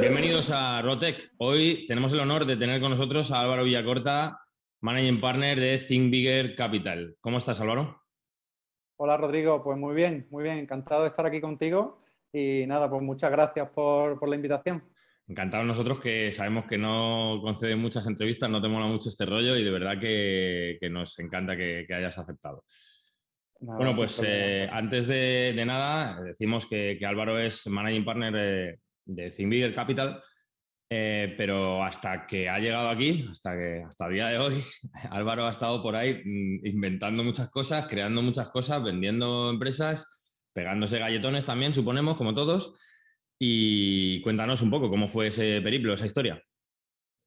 Bienvenidos a Rotec. Hoy tenemos el honor de tener con nosotros a Álvaro Villacorta, Managing Partner de Think Bigger Capital. ¿Cómo estás, Álvaro? Hola, Rodrigo. Pues muy bien, muy bien. Encantado de estar aquí contigo. Y nada, pues muchas gracias por, la invitación. Encantado nosotros que sabemos que no conceden muchas entrevistas, no te mola mucho este rollo y de verdad que, nos encanta que, hayas aceptado. bueno, pues eh, antes de, nada, decimos que, Álvaro es Managing Partner de, de Think Capital, eh, pero hasta que ha llegado aquí, hasta que hasta el día de hoy, Álvaro ha estado por ahí mm, inventando muchas cosas, creando muchas cosas, vendiendo empresas, pegándose galletones también, suponemos, como todos. Y cuéntanos un poco cómo fue ese periplo, esa historia.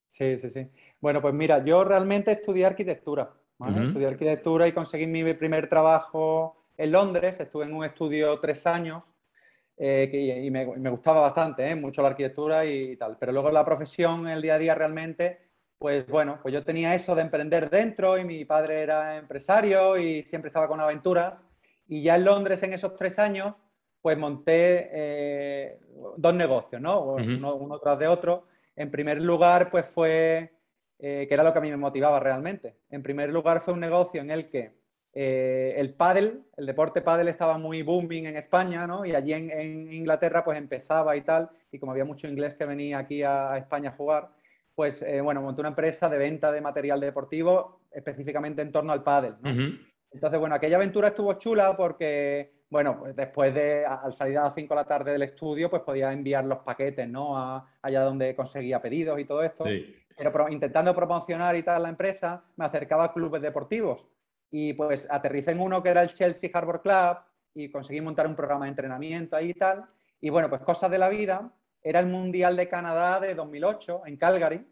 Sí, sí, sí. Bueno, pues mira, yo realmente estudié arquitectura. Estudié arquitectura y conseguí mi primer trabajo en Londres. Estuve en un estudio tres años eh, y me, gustaba bastante, ¿eh? mucho la arquitectura y, tal. Pero luego la profesión, el día a día realmente, pues bueno, pues yo tenía eso de emprender dentro y mi padre era empresario y siempre estaba con aventuras. Y ya en Londres en esos tres años, pues monté eh, dos negocios, ¿no? uno, tras de otro. En primer lugar, pues fue, que era lo que a mí me motivaba realmente. En primer lugar fue un negocio en el que eh, el pádel, el deporte pádel estaba muy booming en España, ¿no? Y allí en, Inglaterra pues empezaba y tal, y como había mucho inglés que venía aquí a, España a jugar, pues eh, bueno, monté una empresa de venta de material deportivo específicamente en torno al pádel, Entonces, bueno, aquella aventura estuvo chula porque, bueno, pues después de, al salir a las 5 de la tarde del estudio, pues podía enviar los paquetes, ¿no? allá donde conseguía pedidos y todo esto. Pero intentando promocionar y tal la empresa, me acercaba a clubes deportivos y pues aterricé en uno que era el Chelsea Harbor Club y conseguí montar un programa de entrenamiento ahí y tal. Y bueno, pues cosas de la vida. Era el Mundial de Canadá de 2008 en Calgary.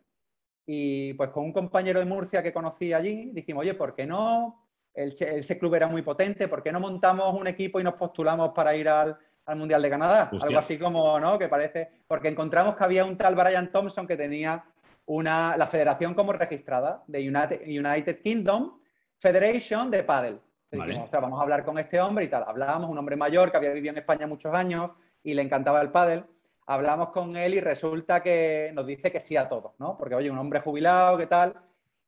Y pues con un compañero de Murcia que conocí allí, dijimos, oye, ¿por qué no? ese club era muy potente, ¿por qué no montamos un equipo y nos postulamos para ir al, Mundial de Canadá? Algo así como, ¿no? Que parece, porque encontramos que había un tal Brian Thompson que tenía una, la federación como registrada de United, United Kingdom Federation de Paddle. vamos a hablar con este hombre y tal. Hablábamos, un hombre mayor que había vivido en España muchos años y le encantaba el pádel. Hablamos con él y resulta que nos dice que sí a todo, ¿no? Porque, oye, un hombre jubilado, ¿qué tal?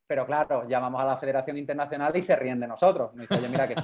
Pero claro, llamamos a la Federación Internacional y se ríen de nosotros. Nos dice, oye, mira que,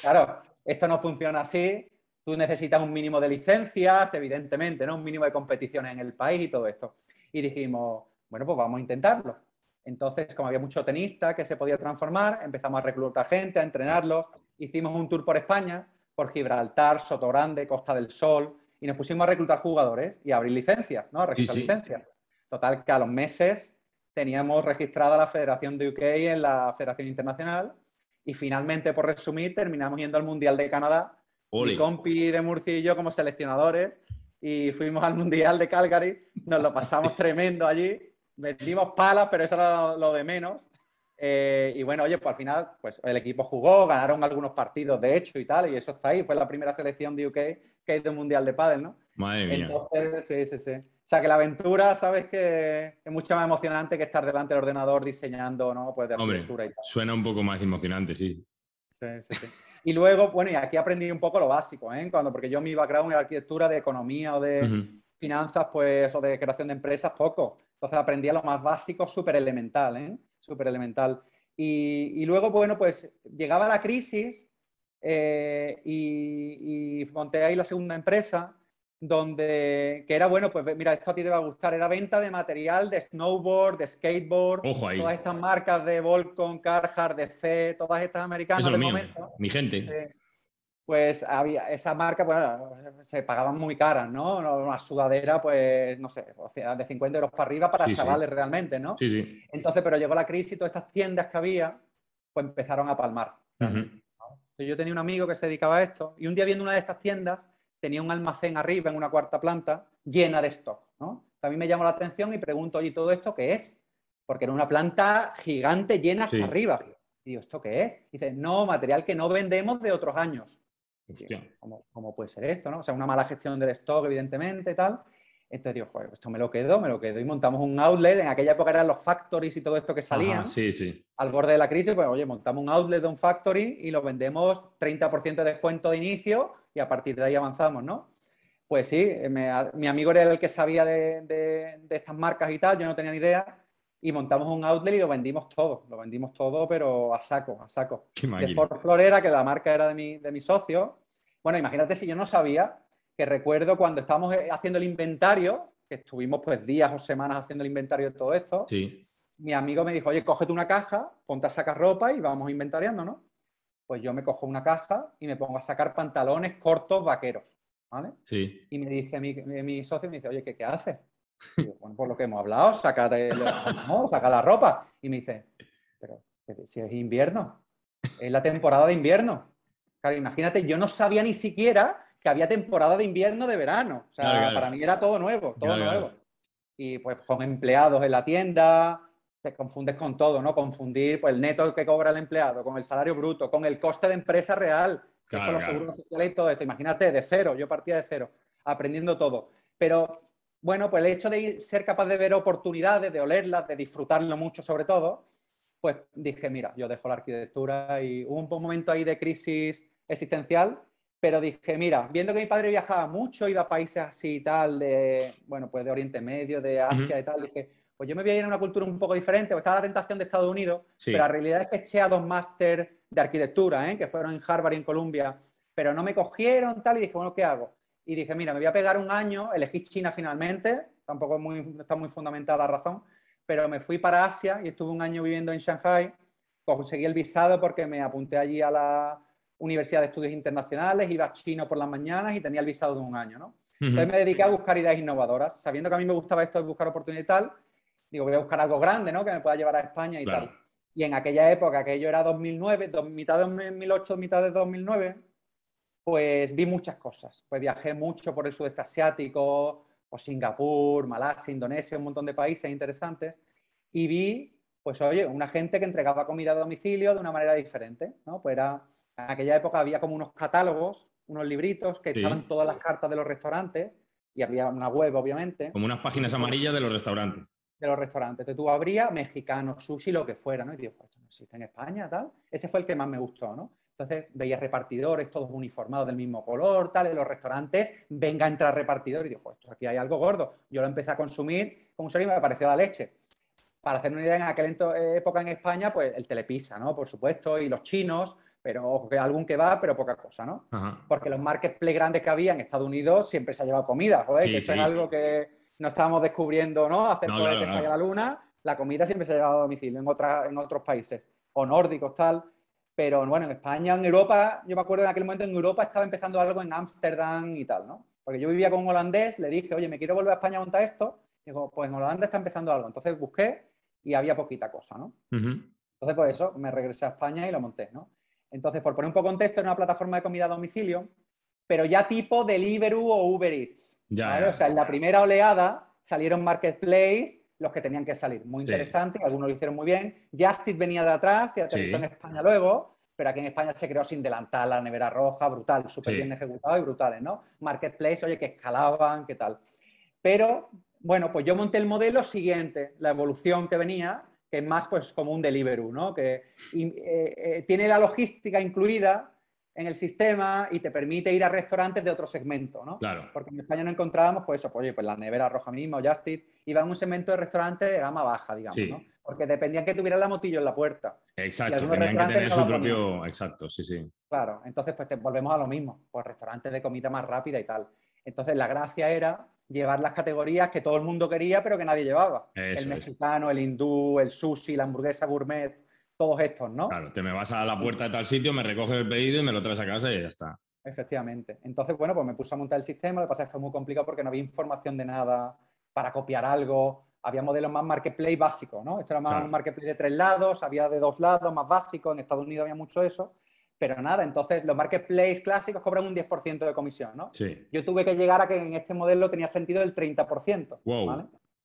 claro, esto no funciona así. Tú necesitas un mínimo de licencias, evidentemente, ¿no? Un mínimo de competiciones en el país y todo esto. Y dijimos, bueno, pues vamos a intentarlo. Entonces, como había mucho tenista que se podía transformar, empezamos a reclutar gente, a entrenarlos. Hicimos un tour por España, por Gibraltar, Sotogrande, Costa del Sol, y nos pusimos a reclutar jugadores y a abrir licencias, ¿no? A registrar licencias. Total, que a los meses teníamos registrada la Federación de UK en la Federación Internacional y finalmente, por resumir, terminamos yendo al Mundial de Canadá. Mi compi de Murcia y yo como seleccionadores y fuimos al Mundial de Calgary, nos lo pasamos tremendo allí metimos palas, pero eso era lo de menos. Eh, y bueno, oye, pues al final, pues el equipo jugó, ganaron algunos partidos de hecho y tal, y eso está ahí. Fue la primera selección de UK que ha ido Mundial de Pádel, ¿no? Madre mía. Entonces, sí, sí, sí. O sea, que la aventura, sabes que es mucho más emocionante que estar delante del ordenador diseñando, ¿no? Pues de arquitectura y tal. Suena un poco más emocionante, sí. Sí, sí, sí. Y luego, bueno, y aquí aprendí un poco lo básico, ¿eh? Cuando, porque yo mi background en arquitectura, de economía o de finanzas, pues, o de creación de empresas, poco. Entonces aprendía lo más básico, súper elemental, ¿eh? Súper elemental. Y, luego, bueno, pues llegaba la crisis eh, y, monté ahí la segunda empresa, donde, que era, bueno, pues mira, esto a ti te va a gustar, era venta de material de snowboard, de skateboard, todas estas marcas de Volcom, Carhartt, DC, todas estas americanas de momento. Mi gente pues había esa marca, pues se pagaban muy caras, ¿no? Una sudadera, pues, no sé, de 50 euros para arriba para chavales realmente, ¿no? Sí, sí. Entonces, pero llegó la crisis y todas estas tiendas que había, pues empezaron a palmar. yo tenía un amigo que se dedicaba a esto y un día viendo una de estas tiendas, tenía un almacén arriba en una cuarta planta llena de stock, ¿no? A mí me llamó la atención y pregunto, oye, ¿todo esto qué es? Porque era una planta gigante llena hasta arriba. Y digo, ¿esto qué es? dice, no, material que no vendemos de otros años. ¿Cómo, puede ser esto? ¿no? O sea, una mala gestión del stock, evidentemente, tal. Entonces digo, pues esto me lo quedo, me lo quedo. Y montamos un outlet. En aquella época eran los factories y todo esto que salían. sí, sí. Al borde de la crisis, pues oye, montamos un outlet de un factory y lo vendemos 30% de descuento de inicio y a partir de ahí avanzamos, ¿no? Pues sí, mi amigo era el que sabía de, estas marcas y tal, yo no tenía ni idea, y montamos un outlet y lo vendimos todo, lo vendimos todo, pero a saco, a saco. de Ford Florera, que la marca era de mi, de mi socio. Bueno, imagínate si yo no sabía, que recuerdo cuando estábamos eh, haciendo el inventario, que estuvimos pues días o semanas haciendo el inventario de todo esto, sí. mi amigo me dijo, oye, cógete una caja, ponte a sacar ropa y vamos inventariando, ¿no? Pues yo me cojo una caja y me pongo a sacar pantalones cortos vaqueros, ¿vale? Sí. Y me dice mi, mi socio, me dice, oye, ¿qué, qué haces? Bueno, por lo que hemos hablado, saca, saca la ropa. Y me dice, pero si es invierno, es la temporada de invierno. Claro, imagínate, yo no sabía ni siquiera que había temporada de invierno de verano. O sea, para mí era todo nuevo, todo nuevo. Y pues con empleados en la tienda, te confundes con todo, ¿no? Confundir pues, el neto que cobra el empleado, con el salario bruto, con el coste de empresa real, con los seguros sociales y todo esto. Imagínate, de cero, yo partía de cero, aprendiendo todo. Pero bueno, pues el hecho de ser capaz de ver oportunidades, de olerlas, de disfrutarlo mucho sobre todo, pues dije, mira, yo dejo la arquitectura y hubo un momento ahí de crisis existencial, pero dije, mira, viendo que mi padre viajaba mucho, iba a países así y tal, de, bueno, pues de Oriente Medio, de Asia y tal, dije, pues yo me voy a ir a una cultura un poco diferente, pues estaba la tentación de Estados Unidos, pero la realidad es que eché a dos máster de arquitectura, ¿eh? que fueron en Harvard y en Columbia, pero no me cogieron tal y dije, bueno, ¿qué hago? Y dije, mira, me voy a pegar un año, elegí China finalmente, tampoco muy, está muy fundamentada la razón, pero me fui para Asia y estuve un año viviendo en Shanghai, conseguí el visado porque me apunté allí a la Universidad de Estudios Internacionales, iba a chino por las mañanas y tenía el visado de un año, ¿no? Entonces me dediqué a buscar ideas innovadoras, sabiendo que a mí me gustaba esto de buscar oportunidades y tal, digo, voy a buscar algo grande, ¿no? Que me pueda llevar a España y tal. Y en aquella época, aquello era 2009, mitad de 2008, mitad de 2009, pues vi muchas cosas. Pues viajé mucho por el sudeste asiático, pues Singapur, Malasia, Indonesia, un montón de países interesantes, y vi, pues oye, una gente que entregaba comida a domicilio de una manera diferente, ¿no? Pues era, en aquella época había como unos catálogos, unos libritos que estaban todas las cartas de los restaurantes, y había una web, obviamente. Como unas páginas amarillas de los restaurantes. De los restaurantes. Entonces tú abrías mexicano, sushi, lo que fuera, ¿no? Y digo, pues esto no existe en España, tal. Ese fue el que más me gustó, ¿no? Entonces veía repartidores todos uniformados del mismo color, tal, en los restaurantes, venga a entrar repartidor y digo, pues aquí hay algo gordo. Yo lo empecé a consumir como un y me pareció la leche. Para hacer una idea, en aquella eh, época en España, pues el telepisa, ¿no? Por supuesto, y los chinos, pero algún que va, pero poca cosa, ¿no? Porque los marketplace grandes que había en Estados Unidos siempre se ha llevado comida, joder, que eso es algo que no estábamos descubriendo, ¿no? Hacer no, cohetes a la luna, la comida siempre se ha llevado a domicilio en, en otros países, o nórdicos, tal. Pero bueno, en España, en Europa, yo me acuerdo en aquel momento en Europa estaba empezando algo en Ámsterdam y tal, ¿no? Porque yo vivía con un holandés, le dije, oye, me quiero volver a España a montar esto. Y dijo, pues en Holanda está empezando algo. Entonces busqué y había poquita cosa, ¿no? Entonces, por eso me regresé a España y lo monté, ¿no? Entonces, por poner un poco en contexto, era una plataforma de comida a domicilio, pero ya tipo Deliveroo o Uber Eats. Ya, O sea, en la primera oleada salieron Marketplace los que tenían que salir. Muy interesante, algunos lo hicieron muy bien. Justit venía de atrás y aterrizó en España luego, pero aquí en España se creó sin delantal, la nevera roja, brutal, súper bien ejecutado y brutales, ¿no? Marketplace, oye, que escalaban, qué tal. Pero, bueno, pues yo monté el modelo siguiente, la evolución que venía, que es más pues como un Deliveroo, ¿no? Que eh, eh, tiene la logística incluida, en el sistema y te permite ir a restaurantes de otro segmento, ¿no? Claro. Porque en España no encontrábamos, pues eso, pues, oye, pues la nevera roja mismo, Justit, iba en un segmento de restaurantes de gama baja, digamos, ¿no? Porque dependían que tuviera la motillo en la puerta. Exacto, tenían que tener su propio... Exacto, sí, sí. Claro, entonces pues te volvemos a lo mismo, pues restaurantes de comida más rápida y tal. Entonces la gracia era llevar las categorías que todo el mundo quería, pero que nadie llevaba. el mexicano, el hindú, el sushi, la hamburguesa gourmet, todos estos, ¿no? Claro, te me vas a la puerta de tal sitio, me recoges el pedido y me lo traes a casa y ya está. Efectivamente. Entonces, bueno, pues me puse a montar el sistema, lo que pasa es que fue muy complicado porque no había información de nada para copiar algo. Había modelos más marketplace básicos, ¿no? Esto era más un marketplace de tres lados, había de dos lados, más básico. En Estados Unidos había mucho eso. Pero nada, entonces los marketplace clásicos cobran un 10% de comisión, ¿no? Sí. Yo tuve que llegar a que en este modelo tenía sentido el 30%. ¿vale?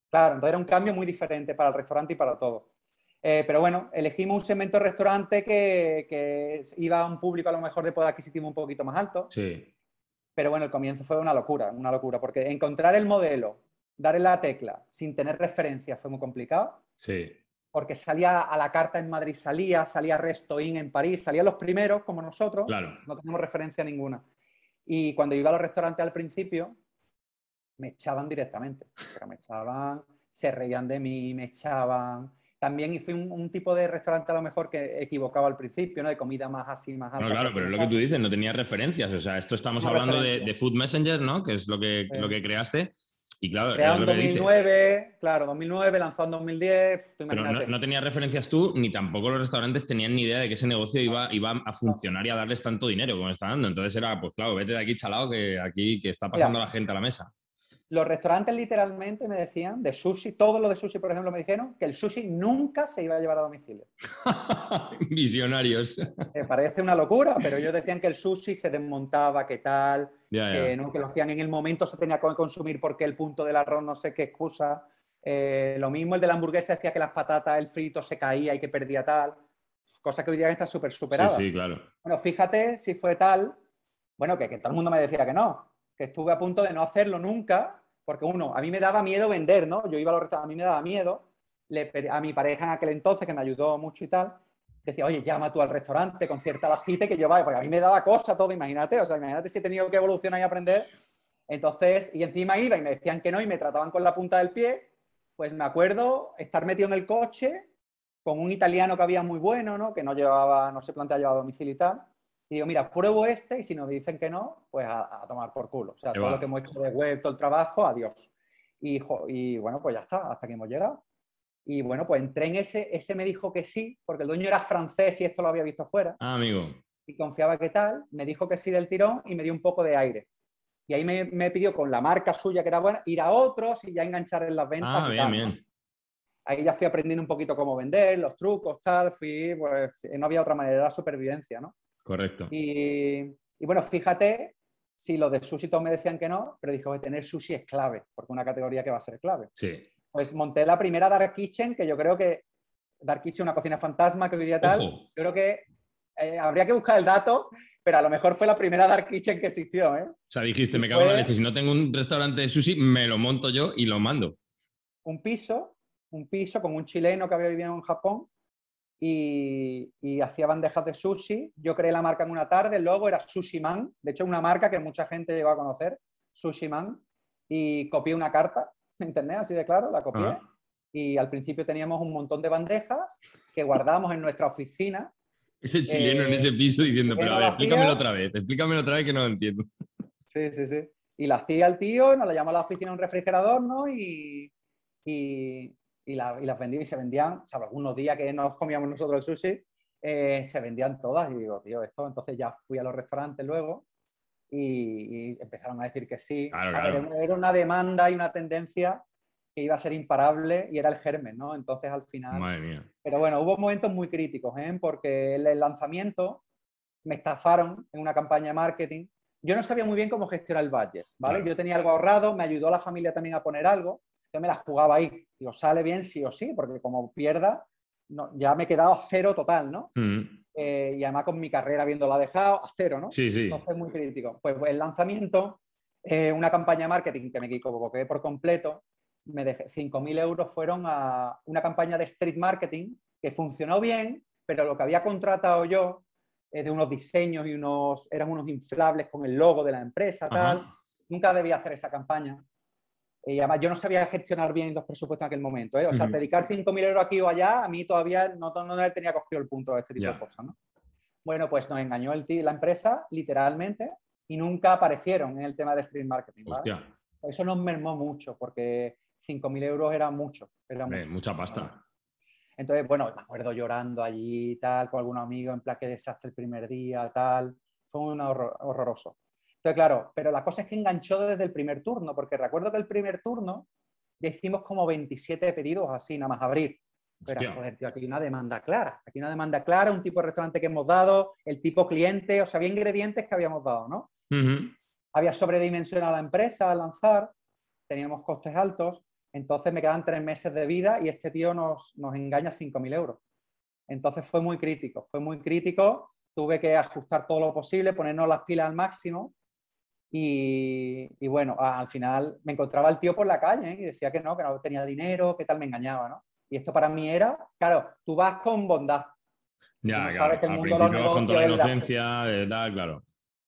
Claro, entonces era un cambio muy diferente para el restaurante y para todo. Eh, pero bueno, elegimos un segmento restaurante que, iba a un público a lo mejor de poder adquisitivo un poquito más alto. Sí. Pero bueno, el comienzo fue una locura, una locura, porque encontrar el modelo, darle la tecla sin tener referencia fue muy complicado. Sí. Porque salía a la carta en Madrid, salía, salía Restoin en París, salían los primeros como nosotros. Claro. No tenemos referencia ninguna. Y cuando iba a los restaurantes al principio, me echaban directamente. Pero me echaban, se reían de mí, me echaban. También fui un, un, tipo de restaurante a lo mejor que equivocaba al principio, ¿no? De comida más así, más alta. No, claro, pero es lo que tú dices, no tenía referencias. O sea, esto estamos hablando de, de, Food Messenger, ¿no? Que es lo que, lo que creaste. Y claro, Creado en 2009, claro, 2009, lanzado en 2010. Pero no, no, tenías referencias tú, ni tampoco los restaurantes tenían ni idea de que ese negocio iba, iba a funcionar y a darles tanto dinero como está dando. Entonces era, pues claro, vete de aquí chalado que aquí que está pasando la gente a la mesa. Los restaurantes literalmente me decían, de sushi, todos los de sushi, por ejemplo, me dijeron que el sushi nunca se iba a llevar a domicilio. Visionarios. Me parece una locura, pero ellos decían que el sushi se desmontaba, que tal, que, ¿no? que lo hacían en el momento, se tenía que consumir porque el punto del arroz no sé qué excusa. Eh, lo mismo el de la hamburguesa decía que las patatas, el frito se caía y que perdía tal. Cosa que hoy día está súper superada. Sí, sí, claro. Bueno, fíjate si fue tal, bueno, que, que todo el mundo me decía que no, que estuve a punto de no hacerlo nunca, porque uno, a mí me daba miedo vender, ¿no? Yo iba a los restaurantes, a mí me daba miedo, le, a mi pareja en aquel entonces, que me ayudó mucho y tal, decía, oye, llama tú al restaurante, concierta la cita que yo vaya, porque a mí me daba cosa todo, imagínate, o sea, imagínate si he tenido que evolucionar y aprender. Entonces, y encima iba y me decían que no y me trataban con la punta del pie, pues me acuerdo estar metido en el coche con un italiano que había muy bueno, ¿no? Que no llevaba, no se plantea llevar a domicilio y tal. Y digo, mira, pruebo este y si nos dicen que no, pues a, tomar por culo. O sea, todo lo que hemos hecho de web, todo el trabajo, adiós. Y, y, bueno, pues ya está, hasta que hemos llegado. Y bueno, pues entré en ese, ese me dijo que sí, porque el dueño era francés y esto lo había visto fuera. Ah, amigo. Y confiaba que tal, me dijo que sí del tirón y me dio un poco de aire. Y ahí me, me pidió con la marca suya que era buena, ir a otros y ya enganchar en las ventas. Ah, bien, bien. Ahí ya fui aprendiendo un poquito cómo vender, los trucos, tal, fui, pues no había otra manera, era supervivencia, ¿no? Correcto. Y, y, bueno, fíjate, si los de sushi todos me decían que no, pero dijo que tener sushi es clave, porque una categoría que va a ser clave. Sí. Pues monté la primera Dark Kitchen, que yo creo que Dark Kitchen, una cocina fantasma que hoy día tal, yo creo que eh, habría que buscar el dato, pero a lo mejor fue la primera Dark Kitchen que existió. ¿eh? O sea, dijiste, me cago en la leche, si no tengo un restaurante de sushi, me lo monto yo y lo mando. Un piso, un piso con un chileno que había vivido en Japón, y, hacía bandejas de sushi. Yo creé la marca en una tarde, luego era Sushi Man, de hecho una marca que mucha gente llegó a conocer, Sushi Man, y copié una carta en internet, así de claro, la copié. Ah. Y al principio teníamos un montón de bandejas que guardábamos en nuestra oficina. Ese chileno en ese piso diciendo, pero a ver, explícamelo otra vez, explícamelo otra vez que no lo entiendo. Sí, sí, sí. Y la hacía el tío, nos la llamó a la oficina un refrigerador, ¿no? y, y, las vendía y se vendían, o sea, algunos días que nos comíamos nosotros el sushi, eh, se vendían todas. Y digo, tío, esto, entonces ya fui a los restaurantes luego y, empezaron a decir que sí. Era una demanda y una tendencia que iba a ser imparable y era el germen, ¿no? Entonces al final... Madre mía. Pero bueno, hubo momentos muy críticos, ¿eh? Porque el lanzamiento me estafaron en una campaña de marketing. Yo no sabía muy bien cómo gestionar el budget, ¿vale? Yo tenía algo ahorrado, me ayudó la familia también a poner algo yo me la jugaba ahí. Digo, sale bien sí o sí, porque como pierda, no, ya me he quedado a cero total, ¿no? Mm. Eh, y además con mi carrera habiéndola dejado a cero, ¿no? Sí, sí. Entonces, muy crítico. Pues, el lanzamiento, eh, una campaña de marketing que me equivoqué por completo, me dejé 5.000 euros fueron a una campaña de street marketing que funcionó bien, pero lo que había contratado yo eh, de unos diseños y unos, eran unos inflables con el logo de la empresa, tal, nunca debía hacer esa campaña y además, yo no sabía gestionar bien los presupuestos en aquel momento. ¿eh? O sea, dedicar 5.000 euros aquí o allá, a mí todavía no, no, le tenía cogido el punto de este tipo de cosas. ¿no? Bueno, pues nos engañó el, la empresa, literalmente, y nunca aparecieron en el tema de street marketing. Eso nos mermó mucho, porque 5.000 euros era mucho. Era mucha pasta. Entonces, bueno, me acuerdo llorando allí, tal, con algún amigo, en plan, que desastre el primer día, tal. Fue un horror, horroroso. Entonces, claro, pero la cosa es que enganchó desde el primer turno, porque recuerdo que el primer turno ya hicimos como 27 pedidos así, nada más abrir. Pero, joder, tío, aquí hay una demanda clara. Aquí hay una demanda clara, un tipo de restaurante que hemos dado, el tipo cliente, o sea, había ingredientes que habíamos dado, ¿no? Había sobredimensionado la empresa al lanzar, teníamos costes altos, entonces me quedan tres meses de vida y este tío nos, nos engaña 5.000 euros. Entonces fue muy crítico, fue muy crítico, tuve que ajustar todo lo posible, ponernos las pilas al máximo y, bueno, al final me encontraba el tío por la calle ¿eh? y decía que no, que no tenía dinero, que tal, me engañaba, ¿no? Y esto para mí era, claro, tú vas con bondad. Ya, claro, sabes que el mundo de los negocios con toda la inocencia, de tal, claro.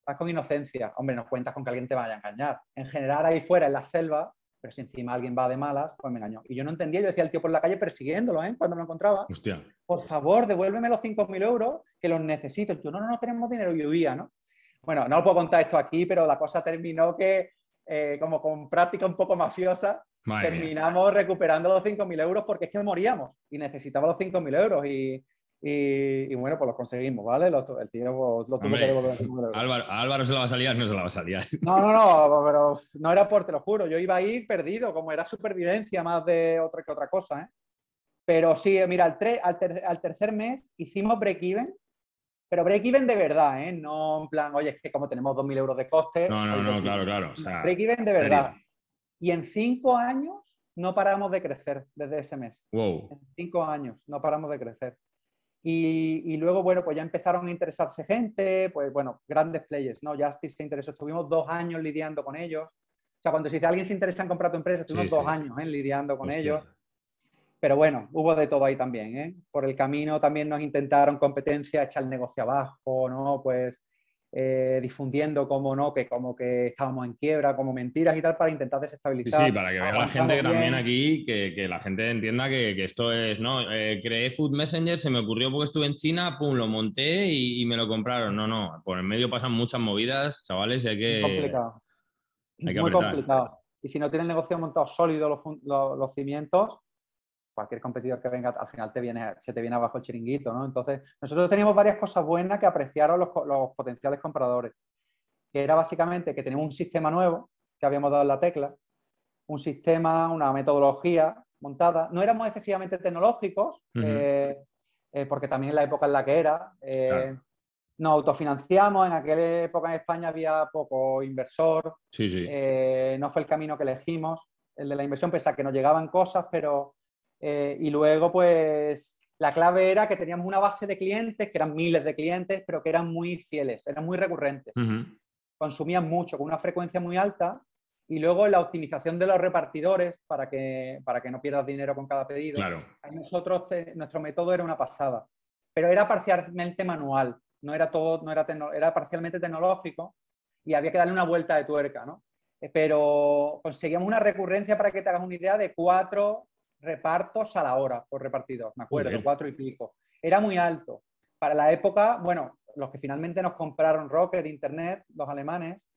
vas con inocencia. Hombre, no cuentas con que alguien te vaya a engañar. En general, ahí fuera, en la selva, pero si encima alguien va de malas, pues me engañó. Y yo no entendía, yo decía al tío por la calle persiguiéndolo, ¿eh? Cuando lo encontraba. Hostia. Por favor, devuélveme los 5.000 euros, que los necesito. Yo, no, no, no tenemos dinero, y huía, ¿no? Bueno, no os puedo contar esto aquí, pero la cosa terminó que, eh, como con práctica un poco mafiosa, terminamos recuperando los 5.000 euros porque es que moríamos y necesitaba los 5.000 euros. Y, y, bueno, pues los conseguimos, ¿vale? el tío pues, lo tuvo que devolver. Álvaro, Álvaro se la va a salir, no se la va a salir. No, no, no, pero no era por, te lo juro, yo iba a ir perdido, como era supervivencia más de otra que otra cosa, ¿eh? Pero sí, mira, al, al, tercer mes hicimos break-even, pero break-even de verdad, ¿eh? No en plan, oye, es que como tenemos 2.000 euros de coste. No, no, no, claro, claro. break-even de verdad. Y en cinco años no paramos de crecer desde ese mes. Wow. En cinco años no paramos de crecer. Y, luego, bueno, pues ya empezaron a interesarse gente, pues bueno, grandes players, ¿no? Justice se interesó, estuvimos dos años lidiando con ellos. O sea, cuando se dice alguien se interesa en comprar tu empresa, estuvimos dos años ¿eh? lidiando con ellos. Pero bueno, hubo de todo ahí también, ¿eh? Por el camino también nos intentaron competencia, echar el negocio abajo, ¿no? Pues eh, difundiendo como no, que como que estábamos en quiebra, como mentiras y tal, para intentar desestabilizar. Sí, para que vea la gente que también aquí, que, la gente entienda que, esto es, no, eh, creé Food Messenger, se me ocurrió porque estuve en China, pum, lo monté y, me lo compraron. No, no, por el medio pasan muchas movidas, chavales, y hay que... Muy complicado. Muy complicado. Y si no tiene el negocio montado sólido, los, los cimientos, cualquier competidor que venga al final te viene, se te viene abajo el chiringuito, ¿no? Entonces, nosotros teníamos varias cosas buenas que apreciaron los, potenciales compradores, que era básicamente que teníamos un sistema nuevo que habíamos dado en la tecla, un sistema, una metodología montada. No éramos excesivamente tecnológicos, eh, eh, porque también la época en la que era, eh, nos autofinanciamos, en aquella época en España había poco inversor, sí, sí. no fue el camino que elegimos, el de la inversión, pese a que nos llegaban cosas, pero eh, y luego, pues, la clave era que teníamos una base de clientes, que eran miles de clientes, pero que eran muy fieles, eran muy recurrentes. Consumían mucho, con una frecuencia muy alta. Y luego la optimización de los repartidores para que, para que no pierdas dinero con cada pedido. Claro. Nosotros, nuestro método era una pasada, pero era parcialmente manual, no era todo, no era, era parcialmente tecnológico y había que darle una vuelta de tuerca, ¿no? Eh, pero conseguíamos una recurrencia, para que te hagas una idea, de cuatro repartos a la hora por repartidor, me acuerdo, cuatro y pico. Era muy alto. Para la época, bueno, los que finalmente nos compraron Rocket Internet, los alemanes,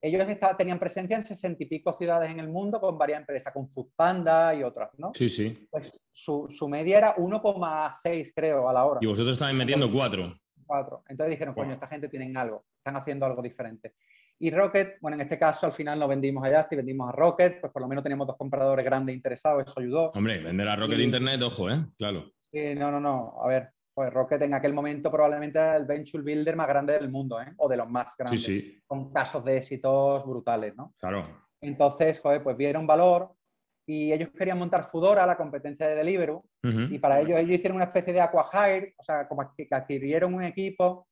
ellos tenían presencia en sesenta y pico ciudades en el mundo con varias empresas, con Foodpanda y otras, ¿no? Sí, sí. Pues su, media era 1,6, creo, a la hora. Y vosotros estáis metiendo cuatro. Cuatro. Entonces dijeron, coño, esta gente tiene algo, están haciendo algo diferente. Y Rocket, bueno, en este caso al final no vendimos a Justy, vendimos a Rocket, pues por lo menos teníamos dos compradores grandes interesados, eso ayudó. Hombre, vender a Rocket Internet, ojo, ¿eh? Claro. Sí, no, no, no. A ver, pues Rocket en aquel momento probablemente era el venture builder más grande del mundo, ¿eh? O de los más grandes. Sí, sí. Con casos de éxitos brutales, ¿no? Claro. Entonces, joder, pues vieron valor y ellos querían montar Fudora, la competencia de Deliveroo, y para ello ellos hicieron una especie de aquahire, o sea, como que adquirieron un equipo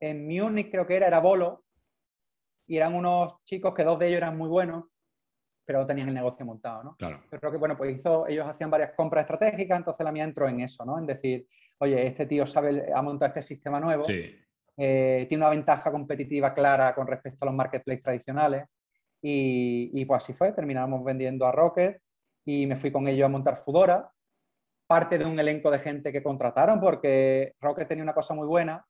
en Múnich, creo que era, era Bolo, y eran unos chicos que dos de ellos eran muy buenos, pero no tenían el negocio montado, ¿no? Claro. Creo que, bueno, pues hizo, ellos hacían varias compras estratégicas, entonces la mía entró en eso, ¿no? En decir, oye, este tío sabe, ha montado este sistema nuevo, eh, tiene una ventaja competitiva clara con respecto a los marketplaces tradicionales, y, y, pues así fue, terminamos vendiendo a Rocket, y me fui con ellos a montar Fudora, parte de un elenco de gente que contrataron, porque Rocket tenía una cosa muy buena,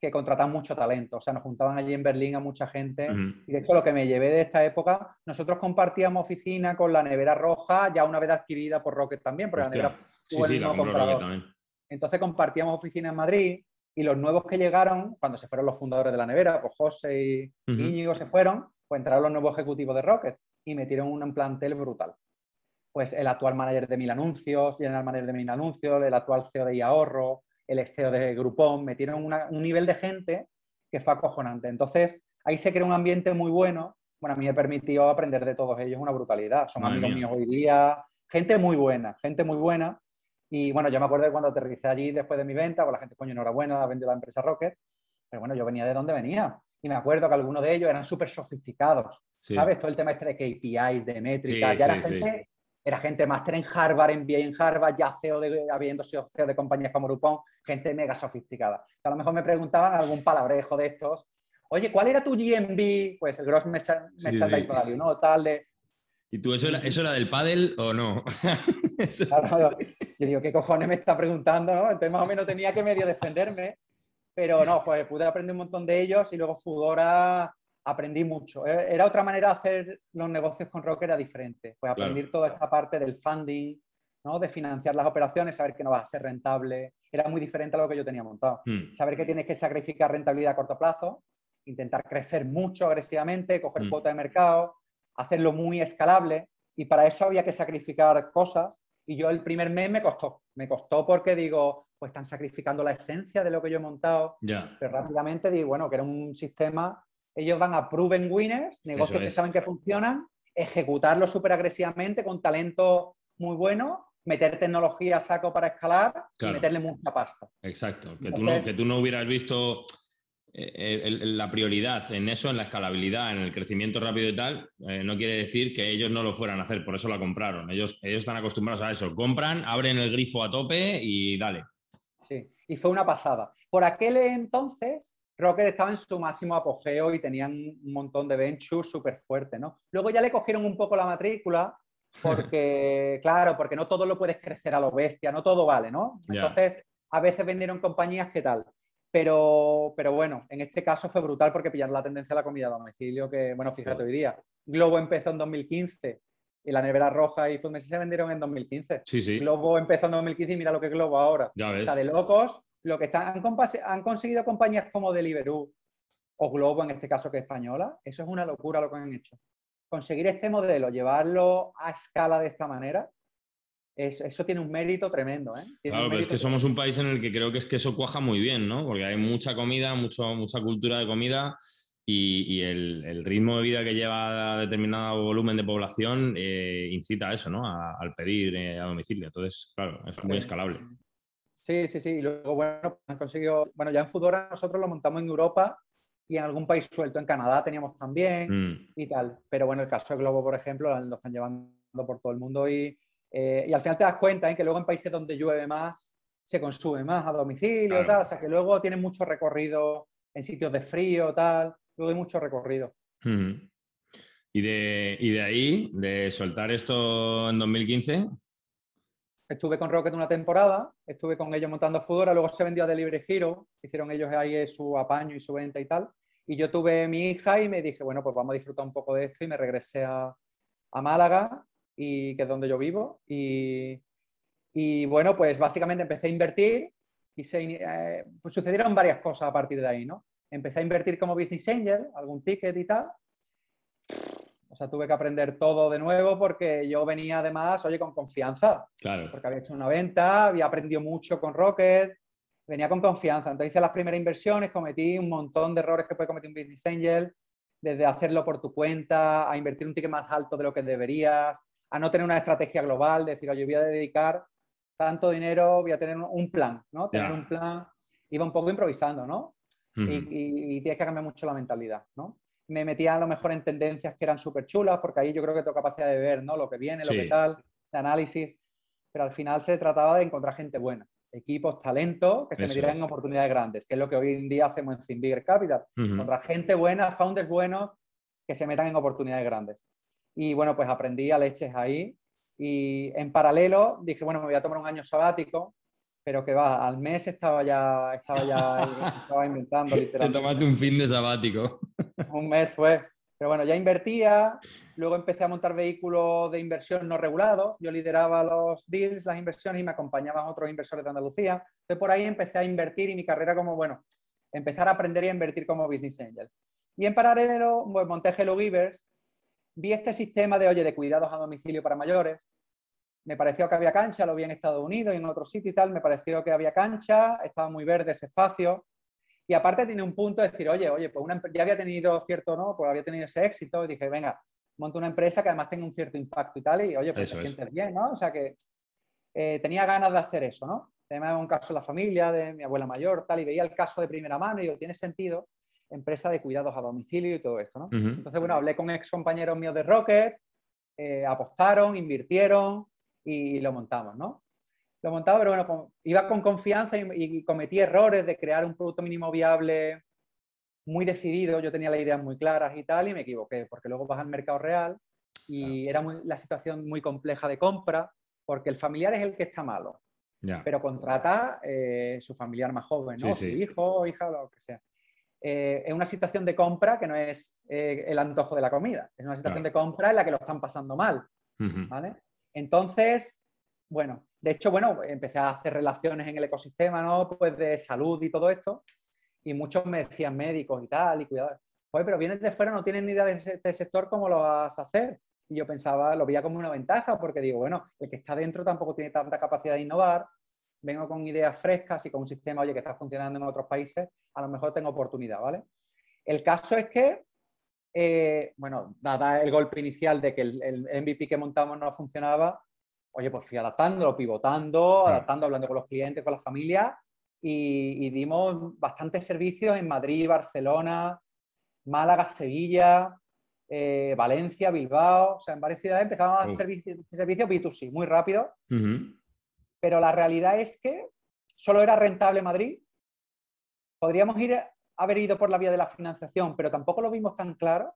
que contratan mucho talento. O sea, nos juntaban allí en Berlín a mucha gente. Y de hecho, lo que me llevé de esta época, nosotros compartíamos oficina con la nevera roja, ya una vez adquirida por Rocket también, porque la nevera fue el mismo comprador. Entonces compartíamos oficina en Madrid y los nuevos que llegaron, cuando se fueron los fundadores de la nevera, pues José y Íñigo se fueron, pues entraron los nuevos ejecutivos de Rocket y metieron un plantel brutal. Pues el actual manager de Mil Anuncios, general manager de Mil Anuncios, el actual CEO de Ahorro, el exceso de Groupon, metieron un nivel de gente que fue acojonante. Entonces, ahí se creó un ambiente muy bueno. Bueno, a mí me permitió aprender de todos ellos una brutalidad. Son amigos míos hoy día, gente muy buena, gente muy buena. Y bueno, yo me acuerdo de cuando aterricé allí después de mi venta, con la gente, coño, enhorabuena, ha vendido la empresa Rocket. Pero bueno, yo venía de donde venía. Y me acuerdo que algunos de ellos eran súper sofisticados. ¿Sabes? Todo el tema este de KPIs, de métricas. ya era gente era gente máster en Harvard, en en Harvard, ya CEO de, habiendo sido CEO de compañías como Groupon, gente mega sofisticada. A lo mejor me preguntaban algún palabrejo de estos, oye, ¿cuál era tu GMB? Pues el Gross Merchandise Value, ¿no? Tal de... ¿Y tú eso era, eso era del pádel o no? Yo digo, ¿qué cojones me está preguntando? ¿no? Entonces más o menos tenía que medio defenderme, pero no, pues pude aprender un montón de ellos y luego Fudora aprendí mucho. E, era otra manera de hacer los negocios con Rock, era diferente. Pues aprendí toda esta parte del funding, ¿no? de financiar las operaciones, saber que no va a ser rentable. Era muy diferente a lo que yo tenía montado. Hmm. Saber que tienes que sacrificar rentabilidad a corto plazo, intentar crecer mucho agresivamente, coger hmm. cuota de mercado, hacerlo muy escalable. Y para eso había que sacrificar cosas. Y yo el primer mes me costó. Me costó porque digo, pues están sacrificando la esencia de lo que yo he montado. Pero rápidamente digo, bueno, que era un sistema ellos van a proven winners, negocios que saben que funcionan, ejecutarlo súper agresivamente con talento muy bueno, meter tecnología a saco para escalar y meterle mucha pasta. Exacto, que, tú, no, que tú no hubieras visto eh, eh, la prioridad en eso, en la escalabilidad, en el crecimiento rápido y tal, eh, no quiere decir que ellos no lo fueran a hacer, por eso la compraron. Ellos, ellos están acostumbrados a eso. Compran, abren el grifo a tope y dale. Sí, y fue una pasada. Por aquel entonces, Rocket estaba en su máximo apogeo y tenían un montón de ventures súper fuertes, ¿no? Luego ya le cogieron un poco la matrícula porque, claro, porque no todo lo puedes crecer a lo bestia, no todo vale, ¿no? Entonces, a veces vendieron compañías que tal. Pero, pero bueno, en este caso fue brutal porque pillaron la tendencia a la comida a domicilio, que, bueno, fíjate hoy día. Globo empezó en 2015 y la nevera roja y Food se vendieron en 2015. Sí, sí. Globo empezó en 2015 y mira lo que es Globo ahora. Ya ves. O sea, de locos lo que están, han, conseguido compañías como Deliveroo o Globo, en este caso que es española, eso es una locura lo que han hecho. Conseguir este modelo, llevarlo a escala de esta manera, eso tiene un mérito tremendo. ¿eh? claro, pero es que somos un país en el que creo que es que eso cuaja muy bien, ¿no? Porque hay mucha comida, mucho, mucha cultura de comida y, el, ritmo de vida que lleva determinado volumen de población eh, incita a eso, ¿no? al pedir eh, a domicilio. Entonces, claro, es muy escalable. Sí, sí, sí. Y luego, bueno, han conseguido, bueno, ya en Fudora nosotros lo montamos en Europa y en algún país suelto, en Canadá teníamos también mm. y tal. Pero bueno, el caso de Globo, por ejemplo, lo están llevando por todo el mundo y, eh, y al final te das cuenta ¿eh? que luego en países donde llueve más se consume más a domicilio, y tal. O sea, que luego tiene mucho recorrido en sitios de frío, tal. Luego hay mucho recorrido. Mm. ¿Y, de, y de ahí, de soltar esto en 2015, Estuve con Rocket una temporada, estuve con ellos montando Fudora, luego se vendió a Delivery Hero, hicieron ellos ahí su apaño y su venta y tal. Y yo tuve mi hija y me dije, bueno, pues vamos a disfrutar un poco de esto y me regresé a, Málaga, y, que es donde yo vivo. Y, y bueno, pues básicamente empecé a invertir y se, eh, pues sucedieron varias cosas a partir de ahí, ¿no? Empecé a invertir como business angel, algún ticket y tal. O sea, tuve que aprender todo de nuevo porque yo venía además, oye, con confianza. Claro. Porque había hecho una venta, había aprendido mucho con Rocket, venía con confianza. Entonces hice las primeras inversiones, cometí un montón de errores que puede cometer un business angel, desde hacerlo por tu cuenta, a invertir un ticket más alto de lo que deberías, a no tener una estrategia global, decir, oye, voy a dedicar tanto dinero, voy a tener un plan, ¿no? Tener un plan, iba un poco improvisando, ¿no? y, y, tienes que cambiar mucho la mentalidad, ¿no? Me metía a lo mejor en tendencias que eran súper chulas, porque ahí yo creo que tengo capacidad de ver ¿no? lo que viene, lo que tal, de análisis, pero al final se trataba de encontrar gente buena, equipos, talento, que se metieran en oportunidades grandes, que es lo que hoy en día hacemos en Think Capital, encontrar gente buena, founders buenos, que se metan en oportunidades grandes. Y bueno, pues aprendí a leches ahí y en paralelo dije, bueno, me voy a tomar un año sabático, pero que va, al mes estaba ya, estaba ya estaba inventando literalmente. Te tomaste un fin de sabático. Un mes fue. Pero bueno, ya invertía, luego empecé a montar vehículos de inversión no regulados, yo lideraba los deals, las inversiones y me acompañaban otros inversores de Andalucía. Entonces por ahí empecé a invertir y mi carrera como, bueno, empezar a aprender y a invertir como business angel. Y en paralelo, pues, monté Hello Givers, vi este sistema de, oye, de cuidados a domicilio para mayores, me pareció que había cancha, lo vi en Estados Unidos y en otro sitio y tal, me pareció que había cancha, estaba muy verde ese espacio. Y aparte tiene un punto de decir, oye, oye, pues una, ya había tenido cierto, ¿no? Pues había tenido ese éxito y dije, venga, monto una empresa que además tenga un cierto impacto y tal, y oye, pues te sientes bien, ¿no? O sea que eh, tenía ganas de hacer eso, ¿no? Además, un caso de la familia, de mi abuela mayor, tal, y veía el caso de primera mano y digo, tiene sentido, empresa de cuidados a domicilio y todo esto, ¿no? Entonces, bueno, hablé con ex compañeros míos de Rocket, eh, apostaron, invirtieron, y lo montamos, ¿no? Lo montaba, pero bueno, iba con confianza y, cometí errores de crear un producto mínimo viable muy decidido, yo tenía las ideas muy claras y tal, y me equivoqué, porque luego vas al mercado real y era la situación muy compleja de compra, porque el familiar es el que está malo, pero contrata eh, su familiar más joven, ¿no? su hijo hija, lo que sea. Eh, es una situación de compra que no es eh, el antojo de la comida, es una situación de compra en la que lo están pasando mal. ¿vale? Entonces, bueno, de hecho, bueno, empecé a hacer relaciones en el ecosistema, ¿no? Pues de salud y todo esto, y muchos me decían médicos y tal, y cuidado. Pues, pero vienes de fuera, no tienes ni idea de este sector, ¿cómo lo vas a hacer? Y yo pensaba, lo veía como una ventaja, porque digo, bueno, el que está dentro tampoco tiene tanta capacidad de innovar, vengo con ideas frescas y con un sistema, oye, que está funcionando en otros países, a lo mejor tengo oportunidad, ¿vale? El caso es que, eh, bueno, dada el golpe inicial de que el, MVP que montamos no funcionaba, oye, pues fui adaptándolo, pivotando, adaptando, hablando con los clientes, con la familia, y, dimos bastantes servicios en Madrid, Barcelona, Málaga, Sevilla, eh, Valencia, Bilbao, o sea, en varias ciudades empezamos a hacer servicios, servicios B2C muy rápido. Pero la realidad es que solo era rentable Madrid. Podríamos ir, haber ido por la vía de la financiación, pero tampoco lo vimos tan claro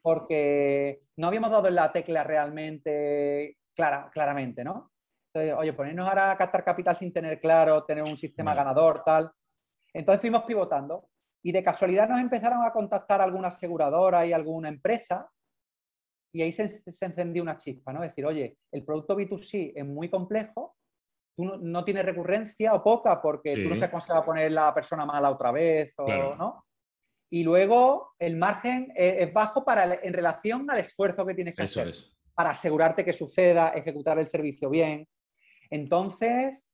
porque no habíamos dado en la tecla realmente clara, claramente, ¿no? Entonces, oye, ponernos ahora a captar capital sin tener claro, tener un sistema ganador, tal. Entonces fuimos pivotando y de casualidad nos empezaron a contactar alguna aseguradora y alguna empresa y ahí se, encendió una chispa, ¿no? Es decir, oye, el producto B2C es muy complejo, tú no, tienes recurrencia o poca porque tú no sabes cómo se va a poner la persona mala otra vez, o, ¿no? Y luego el margen es, bajo para, en relación al esfuerzo que tienes que hacer para asegurarte que suceda, ejecutar el servicio bien. Entonces,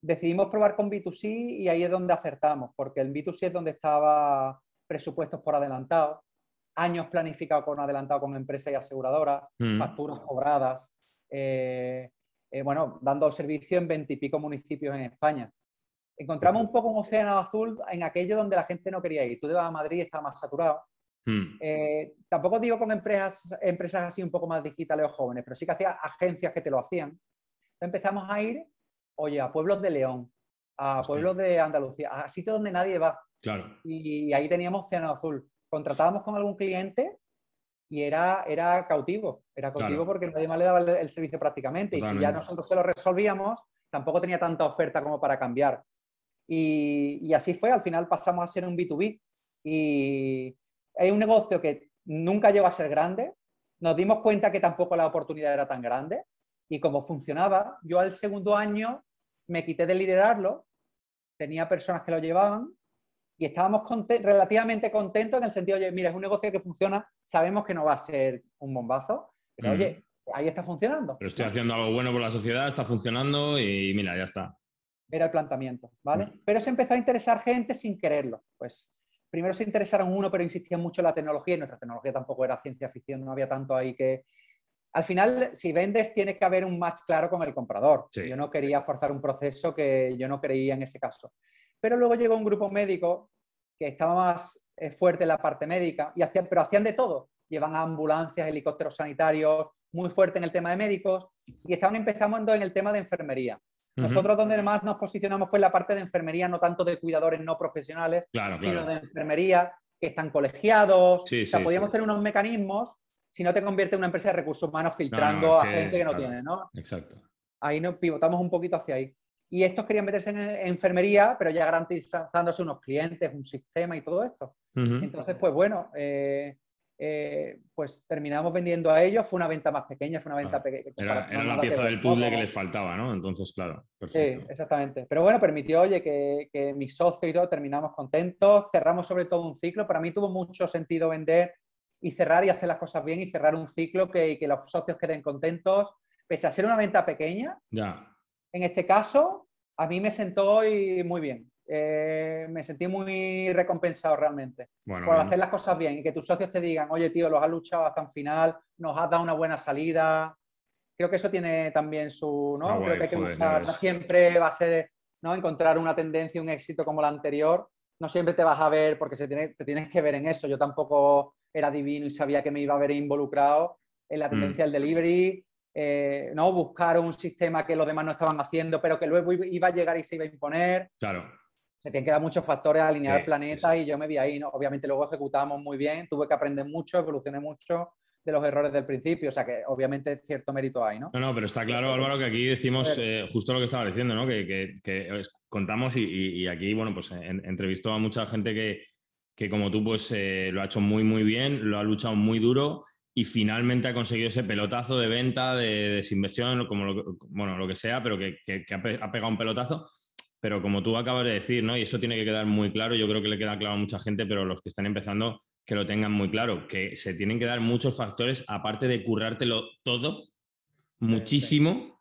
decidimos probar con B2C y ahí es donde acertamos, porque el B2C es donde estaba presupuestos por adelantado, años planificados con adelantado con empresas y aseguradoras, mm. facturas cobradas, eh, eh, bueno, dando servicio en veintipico municipios en España. Encontramos un poco un océano azul en aquello donde la gente no quería ir. Tú te vas a Madrid y está más saturado. Mm. Eh, tampoco digo con empresas, empresas así un poco más digitales o jóvenes, pero sí que hacía agencias que te lo hacían. Empezamos a ir oye, a pueblos de León, a pueblos de Andalucía, a sitios donde nadie va. Claro. Y, ahí teníamos Océano Azul. Contratábamos con algún cliente y era, era cautivo. Era cautivo porque nadie más le daba el, servicio prácticamente. Y si ya nosotros se lo resolvíamos, tampoco tenía tanta oferta como para cambiar. Y, y, así fue, al final pasamos a ser un B2B. Y hay un negocio que nunca llegó a ser grande. Nos dimos cuenta que tampoco la oportunidad era tan grande. Y como funcionaba, yo al segundo año me quité de liderarlo, tenía personas que lo llevaban y estábamos relativamente contentos en el sentido, oye, mira, es un negocio que funciona, sabemos que no va a ser un bombazo, pero oye, ahí está funcionando. Pero estoy haciendo algo bueno por la sociedad, está funcionando y mira, ya está. Era el planteamiento, ¿vale? Pero se empezó a interesar gente sin quererlo. Pues primero se interesaron uno, pero insistían mucho en la tecnología y nuestra tecnología tampoco era ciencia ficción, no había tanto ahí que, al final, si vendes, tiene que haber un match claro con el comprador. Yo no quería forzar un proceso que yo no creía en ese caso. Pero luego llegó un grupo médico que estaba más eh, fuerte en la parte médica, y hacían, pero hacían de todo. Llevan ambulancias, helicópteros sanitarios, muy fuerte en el tema de médicos, y estaban empezando en el tema de enfermería. Nosotros donde más nos posicionamos fue en la parte de enfermería, no tanto de cuidadores no profesionales, sino de enfermería, que están colegiados. o sea, podíamos tener unos mecanismos si no te convierte en una empresa de recursos humanos filtrando a gente que no tiene, ¿no? Exacto. Ahí nos pivotamos un poquito hacia ahí. Y estos querían meterse en enfermería, pero ya garantizándose unos clientes, un sistema y todo esto. Entonces, pues bueno, eh, eh, pues terminamos vendiendo a ellos. Fue una venta más pequeña, fue una venta pequeña. Era, la pieza del puzzle que les faltaba, ¿no? Entonces, claro. Sí, exactamente. Pero bueno, permitió, oye, que, que mis socios y todo terminamos contentos. Cerramos sobre todo un ciclo. Para mí tuvo mucho sentido vender y cerrar y hacer las cosas bien y cerrar un ciclo que, que los socios queden contentos, pese a ser una venta pequeña. Ya. En este caso, a mí me sentó muy bien. Eh, me sentí muy recompensado realmente por hacer las cosas bien y que tus socios te digan, oye tío, los has luchado hasta el final, nos has dado una buena salida. Creo que eso tiene también su, ¿no? Creo que hay que buscar, no siempre va a ser, ¿no? Encontrar una tendencia, un éxito como la anterior. No siempre te vas a ver porque se tiene, te tienes que ver en eso. Yo tampoco era divino y sabía que me iba a ver involucrado en la mm. tendencia del delivery, eh, ¿no? buscar un sistema que los demás no estaban haciendo, pero que luego iba a llegar y se iba a imponer. Claro. Se tienen que dar muchos factores a alinear el planeta y yo me vi ahí, ¿no? Obviamente luego ejecutamos muy bien, tuve que aprender mucho, evolucioné mucho de los errores del principio, o sea que obviamente cierto mérito hay, ¿no? No, no, pero está claro, Álvaro, que aquí decimos eh, justo lo que estaba diciendo, ¿no? Que, contamos y, aquí, bueno, pues entrevistó a mucha gente que, como tú, pues eh, lo ha hecho muy, muy bien, lo ha luchado muy duro y finalmente ha conseguido ese pelotazo de venta, de, desinversión, como lo, bueno, lo que sea, pero que, ha pegado un pelotazo pero como tú acabas de decir, ¿no? Y eso tiene que quedar muy claro, yo creo que le queda claro a mucha gente, pero los que están empezando, que lo tengan muy claro, que se tienen que dar muchos factores, aparte de currártelo todo, muchísimo,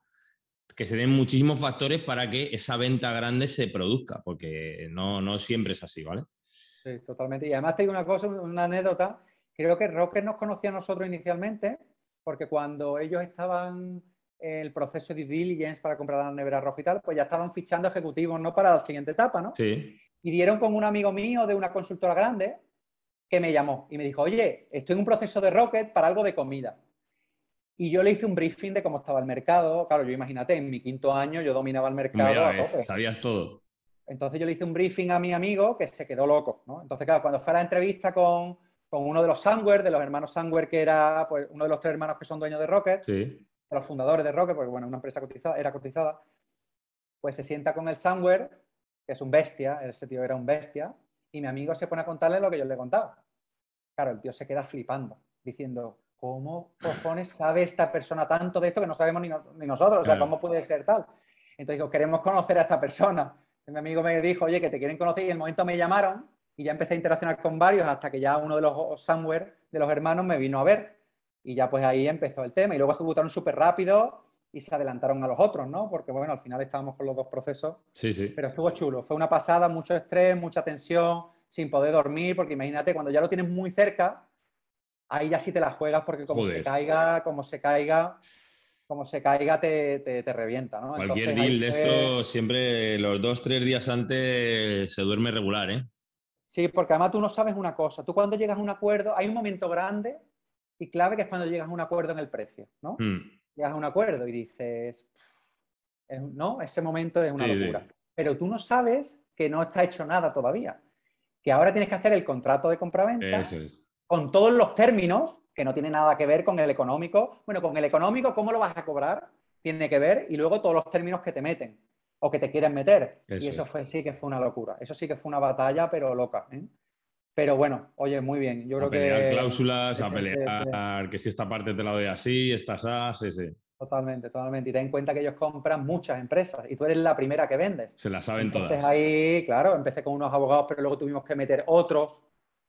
que se den muchísimos factores para que esa venta grande se produzca, porque no, no siempre es así, ¿vale? Sí, totalmente. Y además te digo una cosa, una anécdota, creo que Rocket nos conocía a nosotros inicialmente, porque cuando ellos estaban el proceso de diligence para comprar la nevera roja y tal, pues ya estaban fichando ejecutivos, ¿no? Para la siguiente etapa, ¿no? Sí. Y dieron con un amigo mío de una consultora grande que me llamó y me dijo, oye, estoy en un proceso de Rocket para algo de comida. Y yo le hice un briefing de cómo estaba el mercado. Claro, yo imagínate, en mi quinto año yo dominaba el mercado. a sabías todo. Entonces yo le hice un briefing a mi amigo que se quedó loco, ¿no? Entonces, claro, cuando fue a la entrevista con, con uno de los Sandware, de los hermanos Sandware, que era pues, uno de los tres hermanos que son dueños de Rocket, sí de los fundadores de Rocket, porque bueno, una empresa cotizada, era cotizada, pues se sienta con el Somewhere, que es un bestia, ese tío era un bestia, y mi amigo se pone a contarle lo que yo le he contado. Claro, el tío se queda flipando, diciendo, ¿cómo cojones sabe esta persona tanto de esto que no sabemos ni, nosotros? O sea, ¿cómo puede ser tal? Entonces digo, queremos conocer a esta persona. Y mi amigo me dijo, oye, que te quieren conocer, y en el momento me llamaron, y ya empecé a interaccionar con varios hasta que ya uno de los Somewhere, de los hermanos, me vino a ver y ya pues ahí empezó el tema. Y luego ejecutaron súper rápido y se adelantaron a los otros, ¿no? Porque bueno, al final estábamos con los dos procesos. Sí, sí. Pero estuvo chulo. Fue una pasada, mucho estrés, mucha tensión, sin poder dormir, porque imagínate, cuando ya lo tienes muy cerca, ahí ya sí te la juegas porque como se caiga, como se caiga, como se caiga te, te, revienta, ¿no? Cualquier deal de esto siempre los dos, tres días antes se duerme regular, ¿eh? Sí, porque además tú no sabes una cosa. Tú cuando llegas a un acuerdo, hay un momento grande y clave que es cuando llegas a un acuerdo en el precio, ¿no? Hmm. Llegas a un acuerdo y dices, no, ese momento es una locura. Pero tú no sabes que no está hecho nada todavía. Que ahora tienes que hacer el contrato de compraventa con todos los términos, que no tiene nada que ver con el económico. Bueno, con el económico, ¿cómo lo vas a cobrar? Tiene que ver, y luego todos los términos que te meten o que te quieren meter. y eso fue, sí que fue una locura. Eso sí que fue una batalla, pero loca. ¿eh? Pero bueno, oye, muy bien. Yo creo pelear cláusulas, a pelear que si esta parte te la doy así, estas así, sí, sí. Totalmente, totalmente. Y ten en cuenta que ellos compran muchas empresas y tú eres la primera que vendes. Se la saben Entonces, todas. ahí, claro, empecé con unos abogados, pero luego tuvimos que meter otros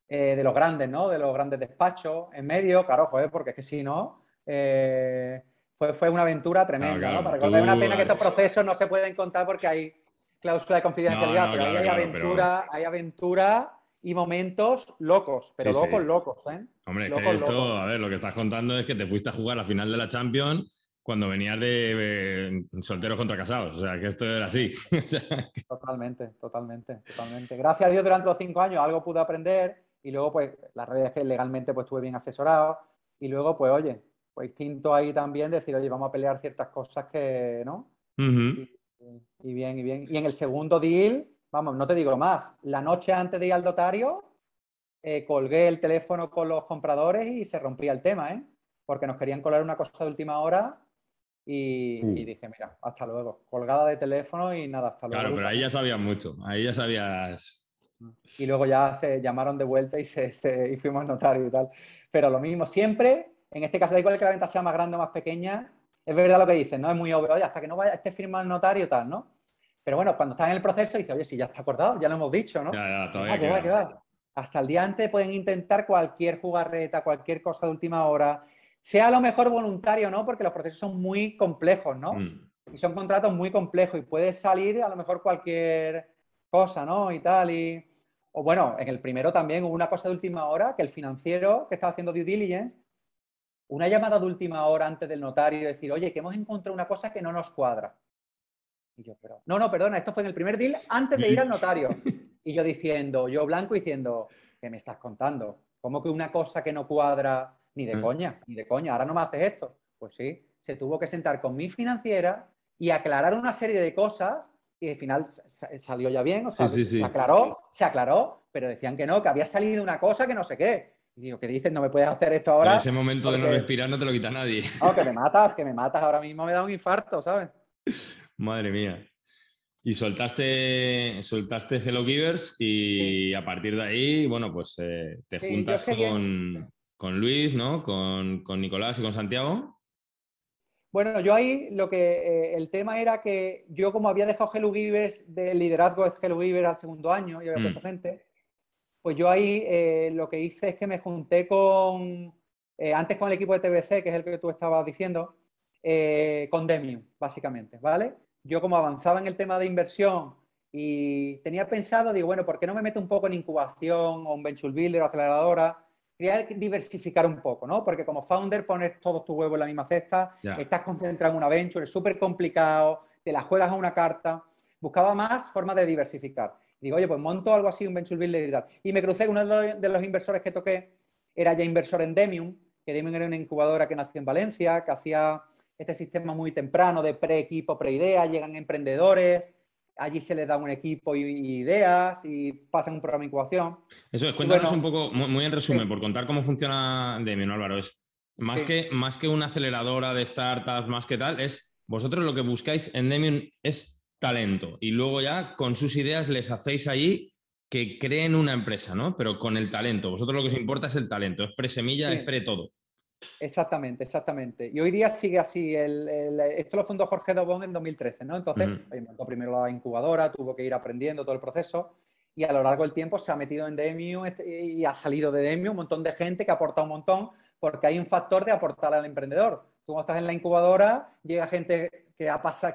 eh, de los grandes, ¿no? De los grandes despachos en medio, claro, joder, porque es que si no, eh, fue, fue una aventura tremenda, ¿no? Para que una pena que estos procesos no se pueden contar porque hay cláusula de confidencialidad, pero ahí hay aventura, hay aventura y momentos locos, pero locos, locos, ¿eh? Hombre, es que esto, a ver, lo que estás contando es que te fuiste a jugar la final de la Champions cuando venías de solteros contra casados. O sea, que esto era así. totalmente, totalmente, totalmente. Gracias a Dios durante los cinco años algo pude aprender y luego, pues, las redes que legalmente pues estuve bien asesorado y luego, pues, oye, pues instinto ahí también decir, oye, vamos a pelear ciertas cosas que, ¿no? y bien, y bien. Y en el segundo deal vamos, no te digo más, la noche antes de ir al notario, eh, colgué el teléfono con los compradores y se rompía el tema, ¿eh? Porque nos querían colar una cosa de última hora y, uh. dije, mira, hasta luego. Colgada de teléfono y nada, hasta luego. Claro, pero ahí ya sabías mucho, ahí ya sabías... Y luego ya se llamaron de vuelta y, se, y fuimos notario y tal. Pero lo mismo, siempre, en este caso, da igual que la venta sea más grande o más pequeña, es verdad lo que dicen, ¿no? Es muy obvio, oye, hasta que no vaya, esté firmado el notario y tal, ¿no? Pero bueno, cuando estás en el proceso, dices, oye, si ya está acordado, ya lo hemos dicho, ¿no? Ya, ya, todavía ah, va, Hasta el día antes pueden intentar cualquier jugarreta, cualquier cosa de última hora, sea a lo mejor voluntario, ¿no? Porque los procesos son muy complejos, ¿no? Mm. Y son contratos muy complejos y puede salir a lo mejor cualquier cosa, ¿no? Y tal, y... O bueno, en el primero también hubo una cosa de última hora, que el financiero que estaba haciendo due diligence, una llamada de última hora antes del notario y decir, oye, que hemos encontrado una cosa que no nos cuadra. Y yo, pero, no, no, perdona, esto fue en el primer deal antes de ir al notario. Y yo diciendo, yo blanco diciendo, ¿qué me estás contando? ¿Cómo que una cosa que no cuadra ni de mm. coña, ni de coña? Ahora no me haces esto. Pues sí, se tuvo que sentar con mi financiera y aclarar una serie de cosas y al final salió ya bien, o sea, se aclaró, se aclaró, pero decían que no, que había salido una cosa que no sé qué. Y digo, ¿qué dices? No me puedes hacer esto ahora. En ese momento de no respirar no te lo quita nadie. No, que me matas, que me matas, ahora mismo me da un infarto, ¿sabes? Madre mía. Y soltaste, soltaste Hello Givers y a partir de ahí, bueno, pues eh, te juntas con, Luis, ¿no? Con, Nicolás y con Santiago. Bueno, yo ahí lo que eh, el tema era que yo como había dejado Hello Givers de liderazgo de Hello Givers al segundo año y había puesto mm. gente, pues yo ahí eh, lo que hice es que me junté con, antes con el equipo de TBC, que es el que tú estabas diciendo, con Demium, básicamente, ¿vale? Yo como avanzaba en el tema de inversión y tenía pensado, digo, bueno, ¿por qué no me meto un poco en incubación o un venture builder o aceleradora? Quería diversificar un poco, ¿no? Porque como founder pones todos tus huevos en la misma cesta, estás concentrado en una venture, es súper complicado, te la juegas a una carta. Buscaba más formas de diversificar. Digo, oye, pues monto algo así, un venture builder y tal. Y me crucé con uno de los inversores que toqué, era ya inversor en Demium, que Demium era una incubadora que nació en Valencia, que hacía este sistema muy temprano de pre-equipo, pre-idea, llegan emprendedores, allí se les da un equipo y, ideas y pasan un programa de incubación. Eso es, cuéntanos un poco, muy, en resumen, por contar cómo funciona Demium, Álvaro. Es más, que, más que una aceleradora de startups, más que tal, es vosotros lo que buscáis en Demium es talento y luego ya con sus ideas les hacéis allí que creen una empresa, ¿no? Pero con el talento. Vosotros lo que os importa es el talento, es pre-semilla, es pre-todo. Exactamente, exactamente. Y hoy día sigue así. esto lo fundó Jorge Dobón en 2013, ¿no? Entonces, montó primero la incubadora, tuvo que ir aprendiendo todo el proceso y a lo largo del tiempo se ha metido en Demio este, y ha salido de Demio un montón de gente que ha aportado un montón porque hay un factor de aportar al emprendedor. Tú cuando estás en la incubadora, llega gente que,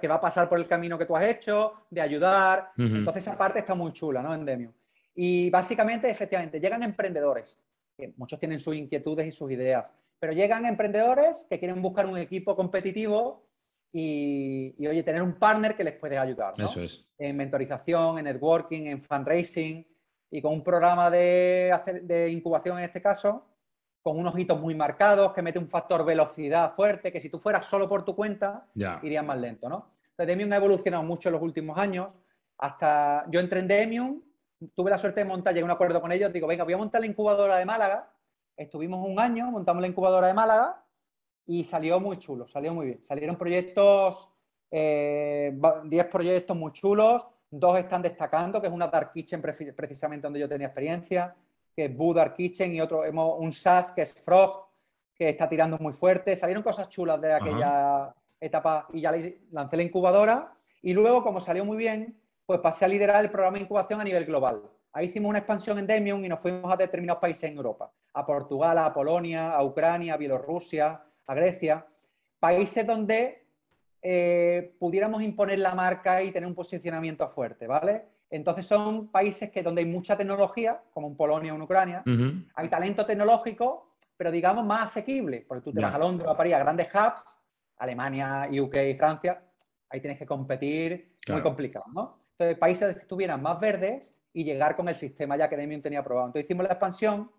que va a pasar por el camino que tú has hecho, de ayudar. Entonces, esa parte está muy chula, ¿no? En Demio. Y básicamente, efectivamente, llegan emprendedores, que muchos tienen sus inquietudes y sus ideas pero llegan emprendedores que quieren buscar un equipo competitivo y, oye, tener un partner que les puede ayudar. ¿no? Eso es. En mentorización, en networking, en fundraising y con un programa de, de incubación en este caso, con unos hitos muy marcados, que mete un factor velocidad fuerte, que si tú fueras solo por tu cuenta, irías más lento, ¿no? Entonces, Demium ha evolucionado mucho en los últimos años. Hasta yo entré en Demium, tuve la suerte de montar, llegué a un acuerdo con ellos, digo, venga, voy a montar la incubadora de Málaga, Estuvimos un año, montamos la incubadora de Málaga y salió muy chulo, salió muy bien. Salieron proyectos, 10 eh, proyectos muy chulos, dos están destacando, que es una Dark Kitchen precisamente donde yo tenía experiencia, que es Boo Dark Kitchen y otro, hemos, un SaaS que es Frog, que está tirando muy fuerte. Salieron cosas chulas de aquella etapa y ya lancé la incubadora. Y luego, como salió muy bien, pues pasé a liderar el programa de incubación a nivel global. Ahí hicimos una expansión en Demium y nos fuimos a determinados países en Europa a Portugal, a Polonia, a Ucrania, a Bielorrusia, a Grecia, países donde eh, pudiéramos imponer la marca y tener un posicionamiento fuerte, ¿vale? Entonces son países que donde hay mucha tecnología, como en Polonia o en Ucrania, hay talento tecnológico, pero digamos más asequible, porque tú te vas a Londres a París, a grandes hubs, Alemania, UK, Francia, ahí tienes que competir, muy complicado, ¿no? Entonces, países que estuvieran más verdes y llegar con el sistema ya que Demium tenía probado. Entonces hicimos la expansión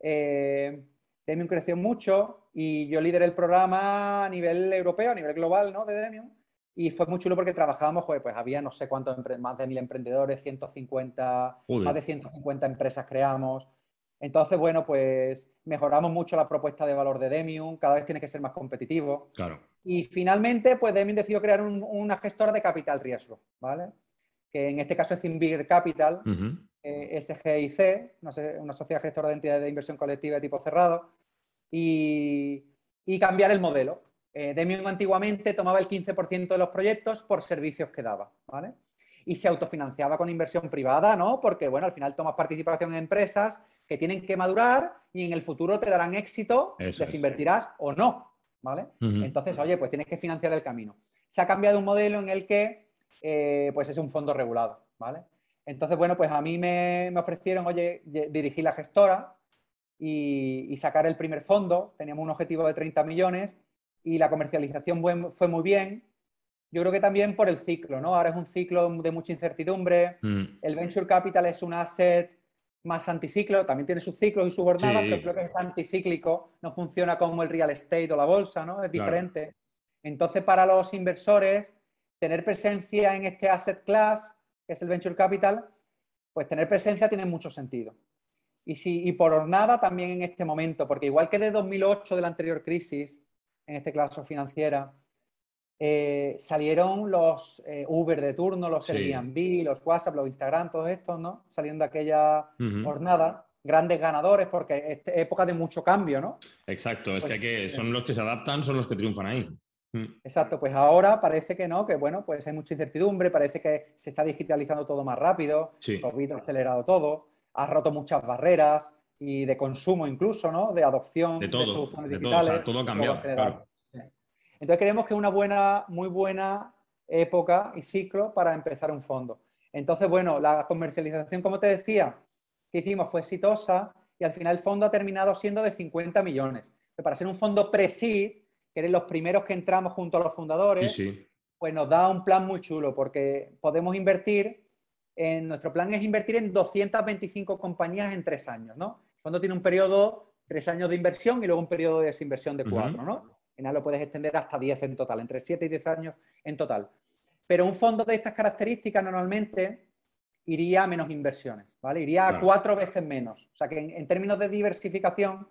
eh, Demium creció mucho y yo lideré el programa a nivel europeo, a nivel global, ¿no? De Demium. Y fue muy chulo porque trabajábamos, pues, pues había no sé cuántos, más de mil emprendedores, 150, más de 150 empresas creamos. Entonces, bueno, pues mejoramos mucho la propuesta de valor de Demium, cada vez tiene que ser más competitivo. Claro. Y finalmente, pues Demium decidió crear una gestora de capital riesgo, ¿vale? Que en este caso es Invigor Capital, eh, SGIC, una, sociedad gestora de entidades de inversión colectiva de tipo cerrado, y, cambiar el modelo. Eh, Demium antiguamente tomaba el 15% de los proyectos por servicios que daba, ¿vale? Y se autofinanciaba con inversión privada, ¿no? Porque, bueno, al final tomas participación en empresas que tienen que madurar y en el futuro te darán éxito, les invertirás o no, ¿vale? Entonces, oye, pues tienes que financiar el camino. Se ha cambiado un modelo en el que, eh, pues es un fondo regulado, ¿vale? Entonces, bueno, pues a mí me, ofrecieron, oye, dirigir la gestora y, sacar el primer fondo. Teníamos un objetivo de 30 millones y la comercialización fue muy bien. Yo creo que también por el ciclo, ¿no? Ahora es un ciclo de mucha incertidumbre. Mm. El venture capital es un asset más anticiclo, también tiene sus ciclos y sus jornadas, pero creo que es anticíclico, no funciona como el real estate o la bolsa, ¿no? Es diferente. Entonces, para los inversores, tener presencia en este asset class, que es el venture capital, pues tener presencia tiene mucho sentido. Y, si, y por nada también en este momento, porque igual que de 2008, de la anterior crisis, en este caso financiera, eh, salieron los eh, Uber de turno, los Airbnb, los WhatsApp, los Instagram, todos estos, ¿no? Saliendo de aquella jornada, grandes ganadores, porque es época de mucho cambio, ¿no? Exacto, es que, que, son los que se adaptan, son los que triunfan ahí. Mm. Exacto, pues ahora parece que no, que bueno, pues hay mucha incertidumbre, parece que se está digitalizando todo más rápido, sí. COVID ha acelerado todo, ha roto muchas barreras y de consumo incluso, ¿no? De adopción de, todo, soluciones digitales. Todo, ha cambiado. Entonces creemos que es una buena, muy buena época y ciclo para empezar un fondo. Entonces, bueno, la comercialización, como te decía, que hicimos fue exitosa y al final el fondo ha terminado siendo de 50 millones. Para ser un fondo pre-seed, que eres los primeros que entramos junto a los fundadores, pues nos da un plan muy chulo porque podemos invertir, en, nuestro plan es invertir en 225 compañías en tres años, ¿no? El fondo tiene un periodo, tres años de inversión y luego un periodo de desinversión de cuatro, ¿no? Y nada, lo puedes extender hasta 10 en total, entre 7 y 10 años en total. Pero un fondo de estas características normalmente iría a menos inversiones, ¿vale? Iría a cuatro veces menos. O sea que en términos de diversificación,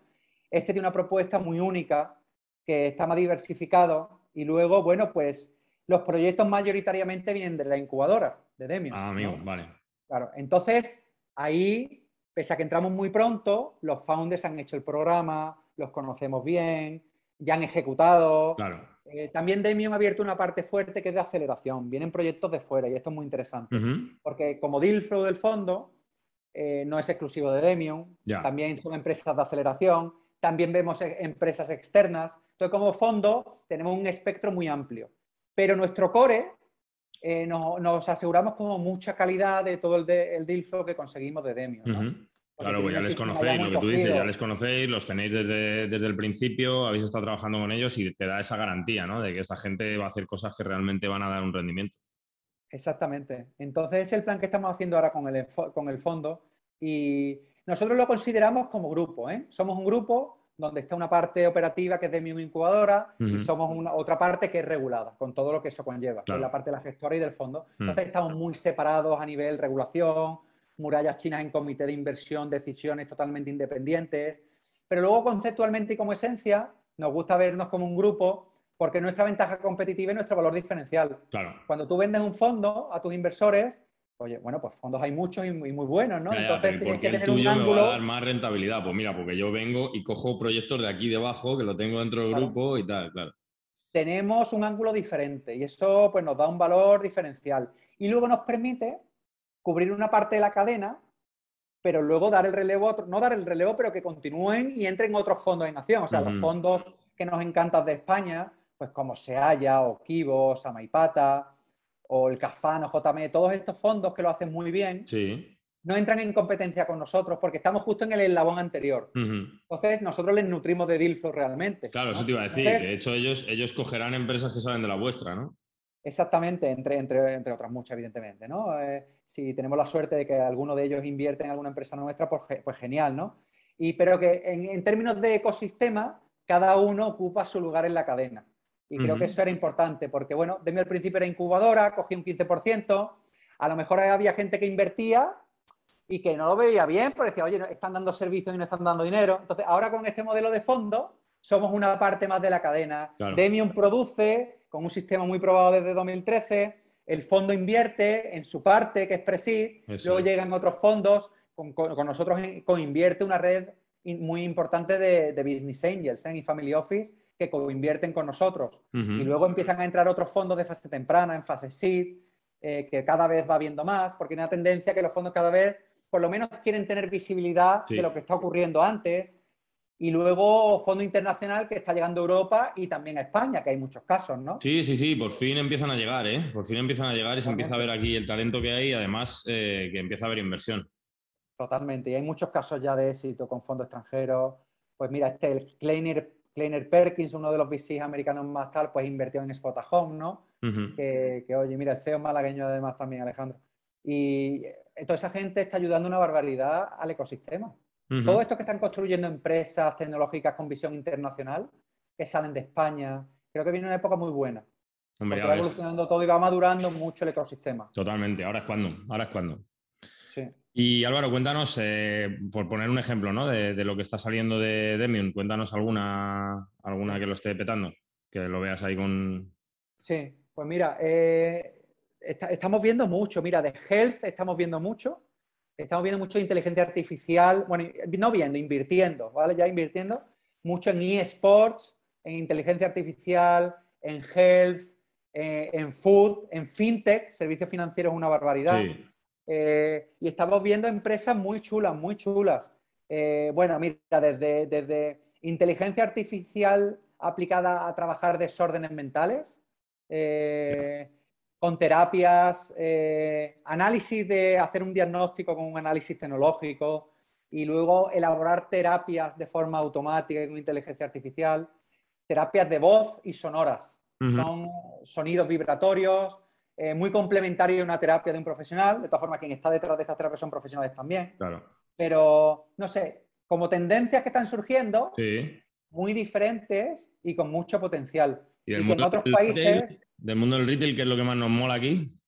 este tiene una propuesta muy única que está más diversificado. Y luego, bueno, pues los proyectos mayoritariamente vienen de la incubadora, de Demio. Ah, amigo, vale. Claro, entonces ahí, pese a que entramos muy pronto, los founders han hecho el programa, los conocemos bien, ya han ejecutado. Claro. Eh, también Demium ha abierto una parte fuerte que es de aceleración. Vienen proyectos de fuera y esto es muy interesante. Porque como deal flow del fondo, eh, no es exclusivo de Demium, también son empresas de aceleración, también vemos e, empresas externas. Entonces, como fondo, tenemos un espectro muy amplio. Pero nuestro core eh, nos aseguramos como mucha calidad de todo el, deal flow que conseguimos de Demio. Claro, pues ya les conocéis, lo que tú dices, ya les conocéis, los tenéis desde, desde, el principio, habéis estado trabajando con ellos y te da esa garantía, ¿no? De que esta gente va a hacer cosas que realmente van a dar un rendimiento. Exactamente. Entonces es el plan que estamos haciendo ahora con el, con el fondo y nosotros lo consideramos como grupo, ¿eh? Somos un grupo donde está una parte operativa que es de mi incubadora y somos una, otra parte que es regulada, con todo lo que eso conlleva, la parte de la gestora y del fondo. Entonces estamos muy separados a nivel regulación, murallas chinas en comité de inversión, decisiones totalmente independientes, pero luego conceptualmente y como esencia nos gusta vernos como un grupo porque nuestra ventaja competitiva es nuestro valor diferencial. Claro. Cuando tú vendes un fondo a tus inversores, Oye, bueno, pues fondos hay muchos y muy, buenos, ¿no? Entonces tienes que tener un ángulo. Me va a dar más rentabilidad. Pues mira, porque yo vengo y cojo proyectos de aquí debajo, que lo tengo dentro del grupo y tal, claro. Tenemos un ángulo diferente y eso pues nos da un valor diferencial. Y luego nos permite cubrir una parte de la cadena, pero luego dar el relevo a otro, no dar el relevo, pero que continúen y entren otros fondos de nación. O sea, los fondos que nos encantan de España, pues como Seaya o Kibo, Samaipata, o el CAFAN o JME, todos estos fondos que lo hacen muy bien, no entran en competencia con nosotros porque estamos justo en el eslabón anterior. Entonces, nosotros les nutrimos de deal realmente. Claro, eso te iba a decir. de hecho, ellos, ellos cogerán empresas que salen de la vuestra, ¿no? Exactamente, entre, entre, entre otras muchas, evidentemente, ¿no? Eh, si tenemos la suerte de que alguno de ellos invierte en alguna empresa nuestra, pues, pues genial, ¿no? Y, pero que en, en términos de ecosistema, cada uno ocupa su lugar en la cadena. Y creo que eso era importante, porque bueno, de mí al principio era incubadora, cogí un 15%, a lo mejor había gente que invertía y que no lo veía bien, porque decía, oye, están dando servicios y no están dando dinero. Entonces, ahora con este modelo de fondo, somos una parte más de la cadena. Demium produce con un sistema muy probado desde 2013, el fondo invierte en su parte, que es Presid, luego llegan otros fondos, con, nosotros co-invierte una red muy importante de, Business Angels ¿eh? y Family Office, que co-invierten con nosotros. Y luego empiezan a entrar otros fondos de fase temprana, en fase seed, eh, que cada vez va viendo más, porque hay una tendencia que los fondos cada vez, por lo menos, quieren tener visibilidad de lo que está ocurriendo antes. Y luego fondo internacional que está llegando a Europa y también a España, que hay muchos casos, ¿no? Sí, sí, sí, por fin empiezan a llegar, ¿eh? Por fin empiezan a llegar y se empieza a ver aquí el talento que hay y además eh, que empieza a haber inversión. Totalmente, y hay muchos casos ya de éxito con fondos extranjeros. Pues mira, este, el Kleiner Kleiner Perkins, uno de los VCs americanos más tal, pues invirtió en Spot Home, ¿no? que, oye, mira, el CEO malagueño además también, Alejandro. Y toda esa gente está ayudando una barbaridad al ecosistema. Todo esto que están construyendo empresas tecnológicas con visión internacional, que salen de España, creo que viene una época muy buena. Hombre, va evolucionando todo y va madurando mucho el ecosistema. Totalmente, ahora es cuando, ahora es cuando. Sí. Y Álvaro, cuéntanos, eh, por poner un ejemplo ¿no? de, lo que está saliendo de Demium, cuéntanos alguna, alguna que lo esté petando, que lo veas ahí con... Sí, pues mira, eh, estamos viendo mucho, mira, de health estamos viendo mucho, estamos viendo mucho de inteligencia artificial, bueno, no viendo, invirtiendo, ¿vale? Ya invirtiendo mucho en eSports, en inteligencia artificial, en health, eh, en food, en fintech, servicios financieros una barbaridad. Eh, y estamos viendo empresas muy chulas, muy chulas. Eh, bueno, mira, desde, desde, inteligencia artificial aplicada a trabajar desórdenes mentales, con terapias, análisis de hacer un diagnóstico con un análisis tecnológico y luego elaborar terapias de forma automática con inteligencia artificial, terapias de voz y sonoras. Son sonidos vibratorios, eh, muy complementarios a una terapia de un profesional. De todas formas, quien está detrás de estas terapias son profesionales también. Claro. Pero, no sé, como tendencias que están surgiendo, muy diferentes y con mucho potencial. Y, en otros países. del mundo del retail, que es lo que más nos mola aquí.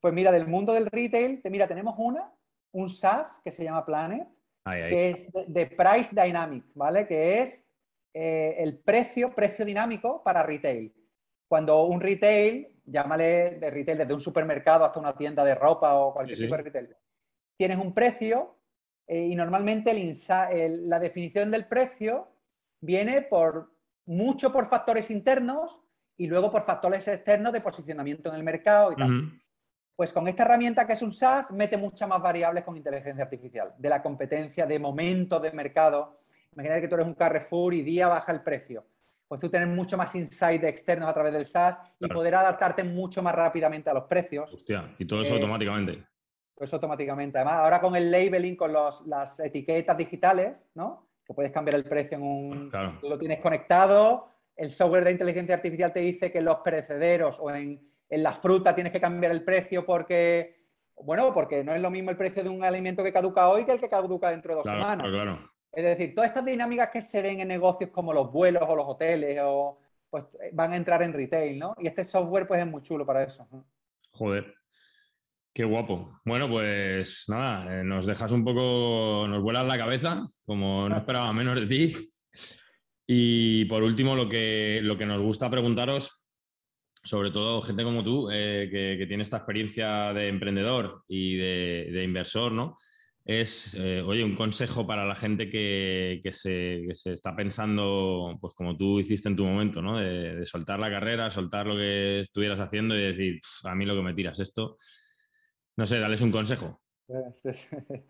Pues mira, del mundo del retail, mira, tenemos una, un SaaS que se llama Planet, que es de Price Dynamic, ¿vale? Que es eh, el precio, precio dinámico para retail. Cuando un retail, llámale de retail desde un supermercado hasta una tienda de ropa o cualquier tipo de retail, tienes un precio eh, y normalmente la definición del precio viene por mucho por factores internos y luego por factores externos de posicionamiento en el mercado y tal. Pues con esta herramienta que es un SaaS, mete muchas más variables con inteligencia artificial, de la competencia, de momento de mercado. Imagínate que tú eres un Carrefour y día baja el precio. Pues tú tienes mucho más insight externos a través del SaaS y poder adaptarte mucho más rápidamente a los precios. Hostia, y todo eso eh, automáticamente. Todo eso automáticamente. Además, ahora con el labeling, con las etiquetas digitales, ¿no? Que puedes cambiar el precio en un... Claro. Tú lo tienes conectado, el software de inteligencia artificial te dice que en los perecederos o en, en la fruta tienes que cambiar el precio porque... Bueno, porque no es lo mismo el precio de un alimento que caduca hoy que el que caduca dentro de dos semanas. Claro, es decir, todas estas dinámicas que se ven en negocios como los vuelos o los hoteles, o, pues van a entrar en retail, ¿no? Y este software pues es muy chulo para eso. Joder, qué guapo. Bueno, pues nada, eh, nos dejas un poco, nos vuelas la cabeza, como no esperaba menos de ti. Y por último, lo que, lo que nos gusta preguntaros, sobre todo gente como tú, eh, que, tiene esta experiencia de emprendedor y de inversor, ¿no? Es, eh, oye, un consejo para la gente que, se, está pensando, pues como tú hiciste en tu momento, ¿no? De, soltar la carrera, soltar lo que estuvieras haciendo y decir, a mí lo que me tiras esto. No sé, dales un consejo.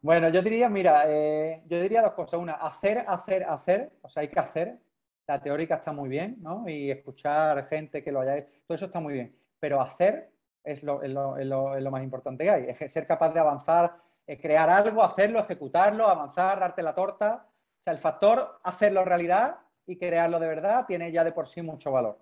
Bueno, yo diría, mira, eh, yo diría dos cosas. Una, hacer, hacer, hacer. O sea, hay que hacer. La teórica está muy bien, ¿no? Y escuchar gente que lo haya hecho, todo eso está muy bien. Pero hacer es lo, es lo más importante que hay. Es ser capaz de avanzar crear algo, hacerlo, ejecutarlo, avanzar, darte la torta. O sea, el factor hacerlo realidad y crearlo de verdad tiene ya de por sí mucho valor.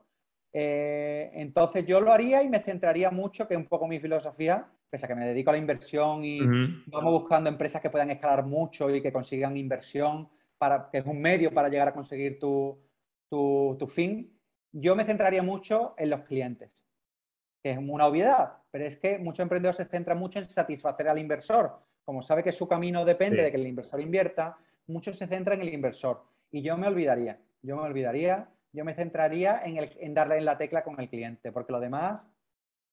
Eh, entonces yo lo haría y me centraría mucho, que es un poco mi filosofía, pese a que me dedico a la inversión y vamos buscando empresas que puedan escalar mucho y que consigan inversión, para, que es un medio para llegar a conseguir tu, tu, tu fin. Yo me centraría mucho en los clientes, que es una obviedad, pero es que muchos emprendedores se centran mucho en satisfacer al inversor, como sabe que su camino depende de que el inversor invierta, muchos se centran en el inversor. Y yo me olvidaría, yo me olvidaría, yo me centraría en, darle en la tecla con el cliente, porque lo demás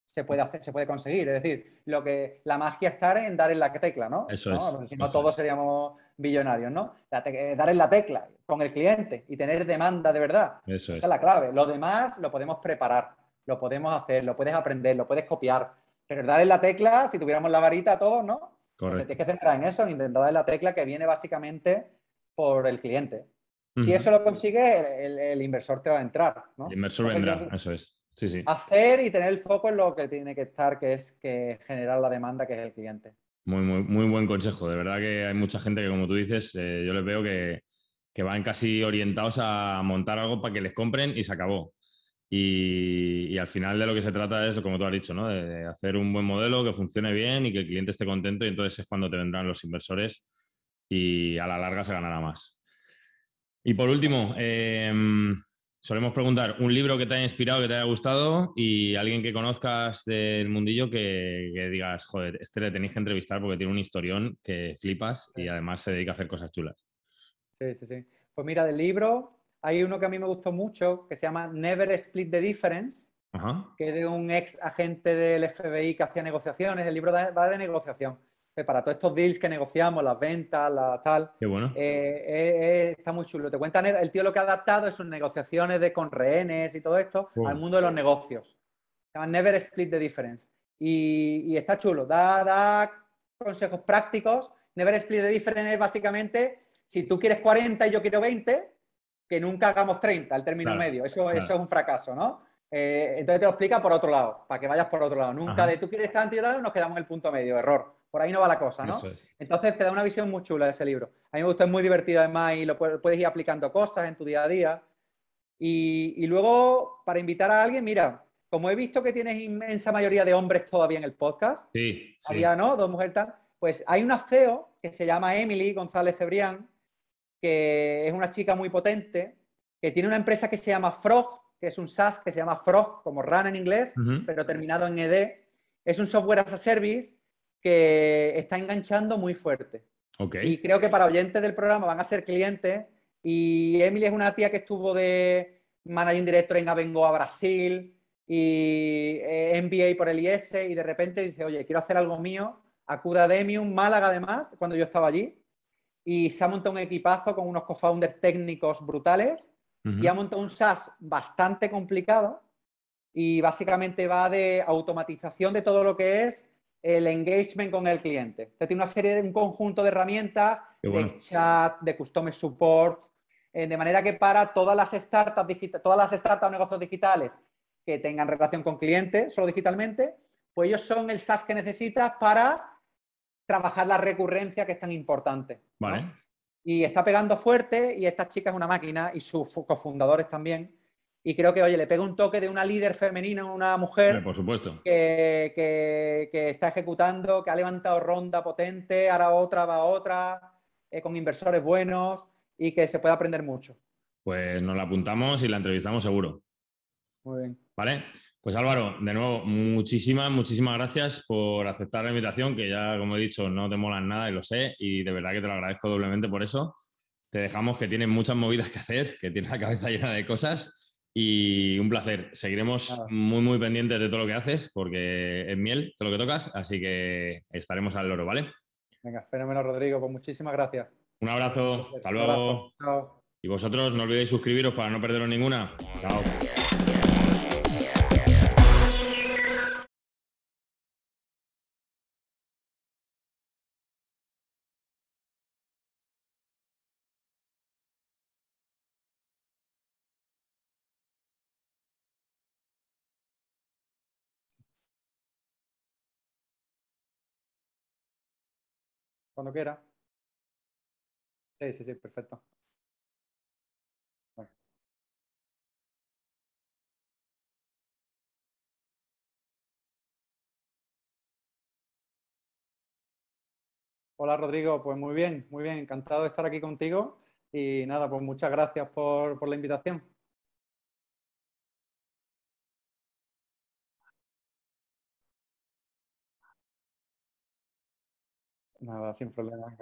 se puede hacer, se puede conseguir. Es decir, lo que la magia está en dar en la tecla, ¿no? Eso es. si no, todos seríamos billonarios, ¿no? Eh, dar en la tecla con el cliente y tener demanda de verdad. Eso Esa es la clave. Lo demás lo podemos preparar, lo podemos hacer, lo puedes aprender, lo puedes copiar. Pero dar en la tecla, si tuviéramos la varita todos, ¿no? Correcto. Tienes que centrar en eso, en intentar dar la tecla que viene básicamente por el cliente. Si eso lo consigue, el, inversor te va a entrar. ¿no? El inversor vendrá, eso es. Sí, sí. Hacer y tener el foco en lo que tiene que estar, que es que generar la demanda que es el cliente. Muy, muy, muy buen consejo. De verdad que hay mucha gente que, como tú dices, eh, yo les veo que, que van casi orientados a montar algo para que les compren y se acabó. Y, al final de lo que se trata es, como tú has dicho, ¿no? de hacer un buen modelo que funcione bien y que el cliente esté contento y entonces es cuando te vendrán los inversores y a la larga se ganará más. Y por último, em, solemos preguntar un libro que te haya inspirado, que te haya gustado y alguien que conozcas del mundillo que, digas, joder, este le tenéis que entrevistar porque tiene un historión que flipas y además se dedica a hacer cosas chulas. Sí, sí, sí. Pues mira, del libro hay uno que a mí me gustó mucho que se llama Never Split the Difference, que es de un ex agente del FBI que hacía negociaciones. El libro va de negociación para todos estos deals que negociamos, las ventas, la tal. Qué bueno. Eh, eh, eh, está muy chulo. Te cuentan, el tío lo que ha adaptado es sus negociaciones de con rehenes y todo esto al mundo de los negocios. Se llama Never Split the Difference. Y, está chulo. Da, da, consejos prácticos. Never Split the Difference es básicamente, si tú quieres 40 y yo quiero 20, que nunca hagamos 30, el término medio. Eso, eso es un fracaso, ¿no? entonces te lo explica por otro lado, para que vayas por otro lado. Nunca de tú quieres tanto y yo nos quedamos en el punto medio. Error por ahí no va la cosa, ¿no? Entonces te da una visión muy chula de ese libro. A mí me gusta, es muy divertido además y lo puedes, ir aplicando cosas en tu día a día. Y, luego, para invitar a alguien, mira, como he visto que tienes inmensa mayoría de hombres todavía en el podcast, sí, había, ¿no? Dos mujeres tal, pues hay una CEO que se llama Emily González Cebrián, que es una chica muy potente, que tiene una empresa que se llama Frog, que es un SaaS que se llama Frog, como Run en inglés, pero terminado en ED. Es un software as a service que está enganchando muy fuerte. Y creo que para oyentes del programa van a ser clientes. Y Emily es una tía que estuvo de managing director en Avengo a Brasil y eh, MBA por el IS y de repente dice, oye, quiero hacer algo mío. Acude a Demium, Málaga además, cuando yo estaba allí. Y se ha montado un equipazo con unos co-founders técnicos brutales y ha montado un SaaS bastante complicado y básicamente va de automatización de todo lo que es el engagement con el cliente. Usted tiene una serie de un conjunto de herramientas de chat, de customer support, eh, de manera que para todas las startups digitales, todas las startups o negocios digitales que tengan relación con clientes solo digitalmente, pues ellos son el SaaS que necesitas para trabajar la recurrencia que es tan importante. Vale. Y está pegando fuerte y esta chica es una máquina y sus cofundadores también. Y creo que, oye, le pega un toque de una líder femenina, una mujer. por supuesto. Que, que, está ejecutando, que ha levantado ronda potente, ahora otra va otra, eh, con inversores buenos y que se puede aprender mucho. Pues nos la apuntamos y la entrevistamos seguro. Muy bien. Vale. Pues Álvaro, de nuevo, muchísimas, muchísimas gracias por aceptar la invitación, que ya, como he dicho, no te molan nada y lo sé, y de verdad que te lo agradezco doblemente por eso. Te dejamos que tienes muchas movidas que hacer, que tienes la cabeza llena de cosas y un placer. Seguiremos muy, muy pendientes de todo lo que haces, porque es miel todo lo que tocas, así que estaremos al loro, ¿vale? Venga, fenómeno, Rodrigo. Pues muchísimas gracias. Un abrazo. Hasta luego. Chao. Y vosotros no olvidéis suscribiros para no perderos ninguna. Chao. Cuando quiera. Sí, sí, sí, perfecto. Hola Rodrigo, pues muy bien, muy bien, encantado de estar aquí contigo y nada, pues muchas gracias por, por la invitación. Nada, sin problema.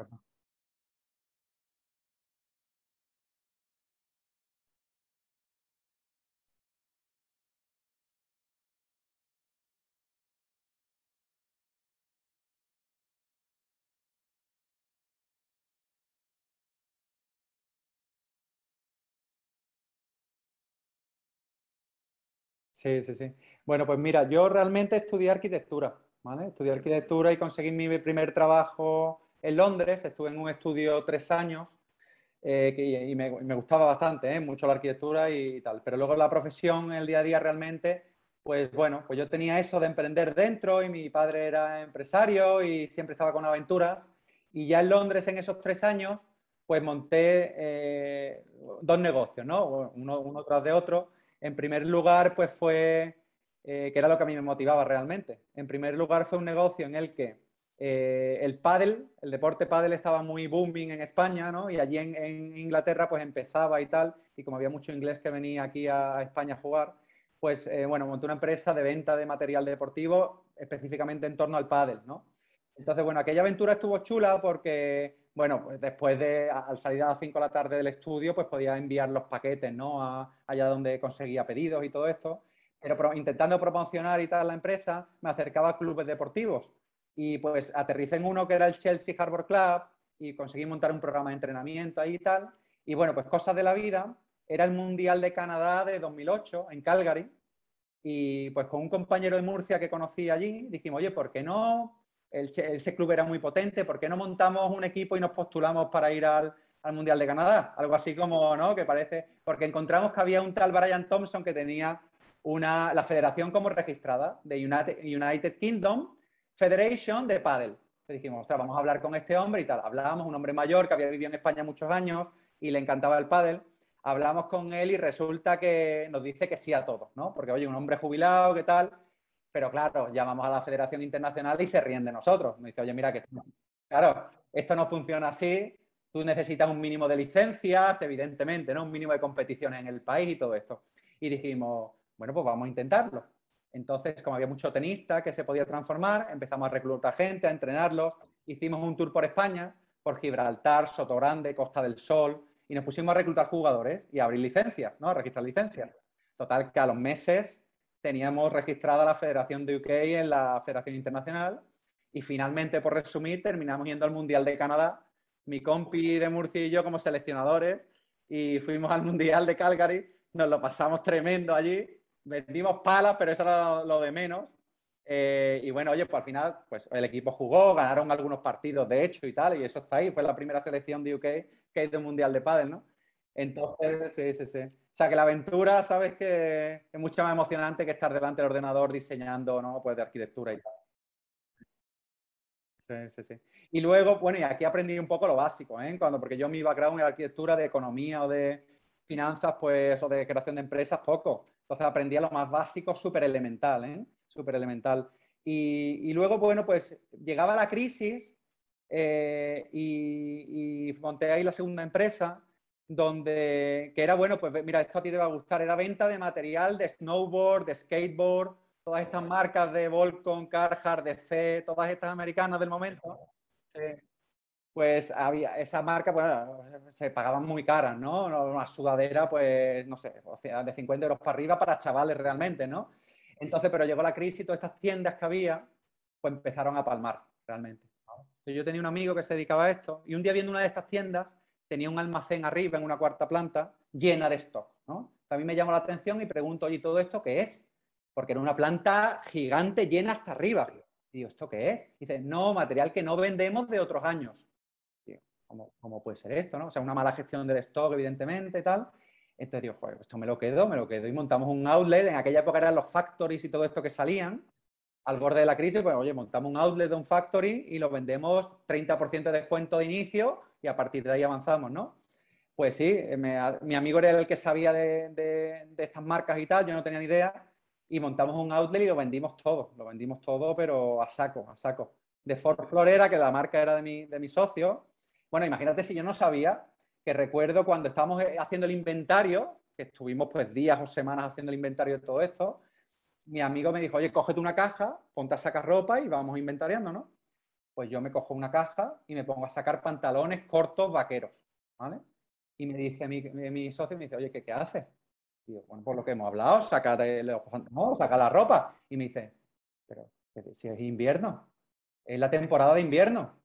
Sí, sí, sí. Bueno, pues mira, yo realmente estudié arquitectura. Estudié arquitectura y conseguí mi primer trabajo en Londres. Estuve en un estudio tres años eh, y me, gustaba bastante, ¿eh? mucho la arquitectura y, tal. Pero luego la profesión, el día a día realmente, pues bueno, pues yo tenía eso de emprender dentro y mi padre era empresario y siempre estaba con aventuras. Y ya en Londres, en esos tres años, pues monté eh, dos negocios, ¿no? Uno, uno tras de otro. En primer lugar, pues fue eh, que era lo que a mí me motivaba realmente. En primer lugar, fue un negocio en el que eh, el pádel, el deporte pádel estaba muy booming en España, ¿no? Y allí en, Inglaterra pues empezaba y tal, y como había mucho inglés que venía aquí a, España a jugar, pues eh, bueno, monté una empresa de venta de material deportivo específicamente en torno al pádel, ¿no? Entonces, bueno, aquella aventura estuvo chula porque, bueno, pues después de, al salir a las 5 de la tarde del estudio, pues podía enviar los paquetes, ¿no? Allá donde conseguía pedidos y todo esto. Pero intentando promocionar y tal la empresa, me acercaba a clubes deportivos y pues aterricé en uno que era el Chelsea Harbor Club y conseguí montar un programa de entrenamiento ahí y tal. Y bueno, pues cosas de la vida. Era el Mundial de Canadá de 2008 en Calgary. Y pues con un compañero de Murcia que conocí allí, dijimos, oye, ¿por qué no? ese club era muy potente, ¿por qué no montamos un equipo y nos postulamos para ir al, al Mundial de Canadá? Algo así como, ¿no? Que parece, porque encontramos que había un tal Brian Thompson que tenía una, la federación como registrada de United, United Kingdom Federation de Paddle. dijimos, ostras, vamos a hablar con este hombre y tal. Hablábamos, un hombre mayor que había vivido en España muchos años y le encantaba el paddle. Hablamos con él y resulta que nos dice que sí a todo, ¿no? Porque, oye, un hombre jubilado, ¿qué tal? Pero claro, llamamos a la Federación Internacional y se ríen de nosotros. Nos dice, oye, mira que, claro, esto no funciona así. Tú necesitas un mínimo de licencias, evidentemente, ¿no? Un mínimo de competiciones en el país y todo esto. Y dijimos, bueno, pues vamos a intentarlo. Entonces, como había mucho tenista que se podía transformar, empezamos a reclutar gente, a entrenarlos. Hicimos un tour por España, por Gibraltar, Sotogrande, Costa del Sol, y nos pusimos a reclutar jugadores y a abrir licencias, ¿no? A registrar licencias. Total, que a los meses teníamos registrada la Federación de UK en la Federación Internacional y finalmente, por resumir, terminamos yendo al Mundial de Canadá, mi compi de Murcia y yo como seleccionadores, y fuimos al Mundial de Calgary, nos lo pasamos tremendo allí vendimos palas, pero eso era lo de menos. Eh, y bueno, oye, pues al final, pues el equipo jugó, ganaron algunos partidos de hecho y tal, y eso está ahí. Fue la primera selección de UK que ha ido un mundial de pádel, ¿no? Entonces, sí, sí, sí. O sea, que la aventura, sabes que es mucho más emocionante que estar delante del ordenador diseñando, ¿no? Pues de arquitectura y tal. Sí, sí, sí. Y luego, bueno, y aquí aprendí un poco lo básico, ¿eh? Cuando, porque yo mi background en arquitectura de economía o de finanzas, pues, o de creación de empresas, poco. Entonces aprendía lo más básico, súper elemental, ¿eh? Súper elemental. Y, luego, bueno, pues llegaba la crisis eh, y, monté ahí la segunda empresa, donde, que era, bueno, pues mira, esto a ti te va a gustar, era venta de material de snowboard, de skateboard, todas estas marcas de Volcom, Carhartt, DC, todas estas americanas del momento. Sí pues había esa marca, bueno, se pagaban muy caras, ¿no? Una sudadera, pues, no sé, de 50 euros para arriba para chavales realmente, ¿no? Entonces, pero llegó la crisis y todas estas tiendas que había, pues empezaron a palmar realmente. yo tenía un amigo que se dedicaba a esto y un día viendo una de estas tiendas, tenía un almacén arriba en una cuarta planta llena de stock, ¿no? A mí me llamó la atención y pregunto, oye, ¿todo esto qué es? Porque era una planta gigante llena hasta arriba. Y digo, ¿esto qué es? dice, no, material que no vendemos de otros años. ¿Cómo, puede ser esto? ¿no? O sea, una mala gestión del stock, evidentemente, tal. Entonces digo, joder, esto me lo quedo, me lo quedo. Y montamos un outlet. En aquella época eran los factories y todo esto que salían. Al borde de la crisis, pues, oye, montamos un outlet de un factory y lo vendemos 30% de descuento de inicio y a partir de ahí avanzamos, ¿no? Pues sí, mi amigo era el que sabía de, de, estas marcas y tal, yo no tenía ni idea. Y montamos un outlet y lo vendimos todo, lo vendimos todo, pero a saco, a saco. De Ford Florera, que la marca era de mi, de mi socio, bueno, imagínate si yo no sabía, que recuerdo cuando estábamos eh, haciendo el inventario, que estuvimos pues días o semanas haciendo el inventario de todo esto, mi amigo me dijo, oye, cógete una caja, ponte a sacar ropa y vamos inventariando, ¿no? Pues yo me cojo una caja y me pongo a sacar pantalones cortos vaqueros, ¿vale? Y me dice mi, socio, me dice, oye, ¿qué, qué haces? Y yo, bueno, por lo que hemos hablado, saca, no, saca la ropa. Y me dice, pero si es invierno, es la temporada de invierno.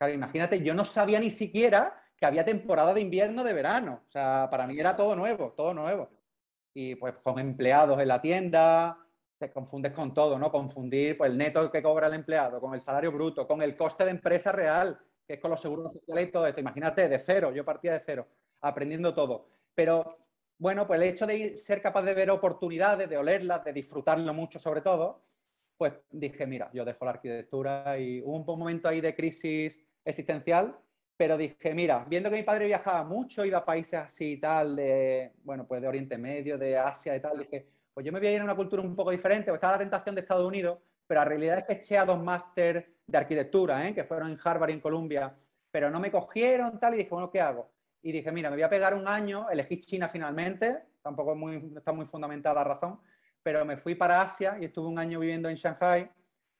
Claro, imagínate, yo no sabía ni siquiera que había temporada de invierno, de verano. O sea, para mí era todo nuevo, todo nuevo. Y pues con empleados en la tienda, te confundes con todo, ¿no? Confundir pues, el neto que cobra el empleado con el salario bruto, con el coste de empresa real, que es con los seguros sociales y todo esto. Imagínate, de cero, yo partía de cero, aprendiendo todo. Pero bueno, pues el hecho de ser capaz de ver oportunidades, de olerlas, de disfrutarlo mucho sobre todo, pues dije, mira, yo dejo la arquitectura y hubo un momento ahí de crisis existencial, pero dije, mira, viendo que mi padre viajaba mucho, iba a países así y tal, de, bueno, pues de Oriente Medio, de Asia y tal, dije, pues yo me voy a ir a una cultura un poco diferente, pues estaba la tentación de Estados Unidos, pero la realidad es que eché a dos máster de arquitectura, ¿eh? que fueron en Harvard y en Columbia, pero no me cogieron tal y dije, bueno, ¿qué hago? Y dije, mira, me voy a pegar un año, elegí China finalmente, tampoco muy, está muy fundamentada la razón, pero me fui para Asia y estuve un año viviendo en Shanghai,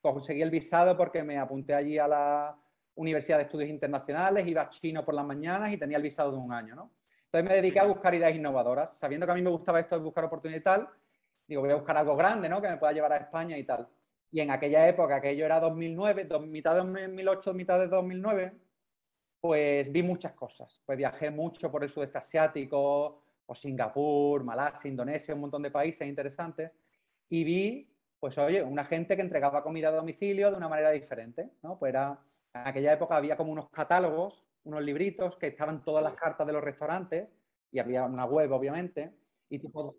conseguí el visado porque me apunté allí a la Universidad de Estudios Internacionales, iba a chino por las mañanas y tenía el visado de un año, ¿no? Entonces me dediqué a buscar ideas innovadoras, sabiendo que a mí me gustaba esto de buscar oportunidad y tal, digo, voy a buscar algo grande, ¿no? Que me pueda llevar a España y tal. Y en aquella época, aquello era 2009, mitad de 2008, mitad de 2009, pues vi muchas cosas. Pues viajé mucho por el sudeste asiático, o Singapur, Malasia, Indonesia, un montón de países interesantes, y vi, pues oye, una gente que entregaba comida a domicilio de una manera diferente, ¿no? Pues era, en aquella época había como unos catálogos, unos libritos que estaban todas las cartas de los restaurantes, y había una web, obviamente, y tipo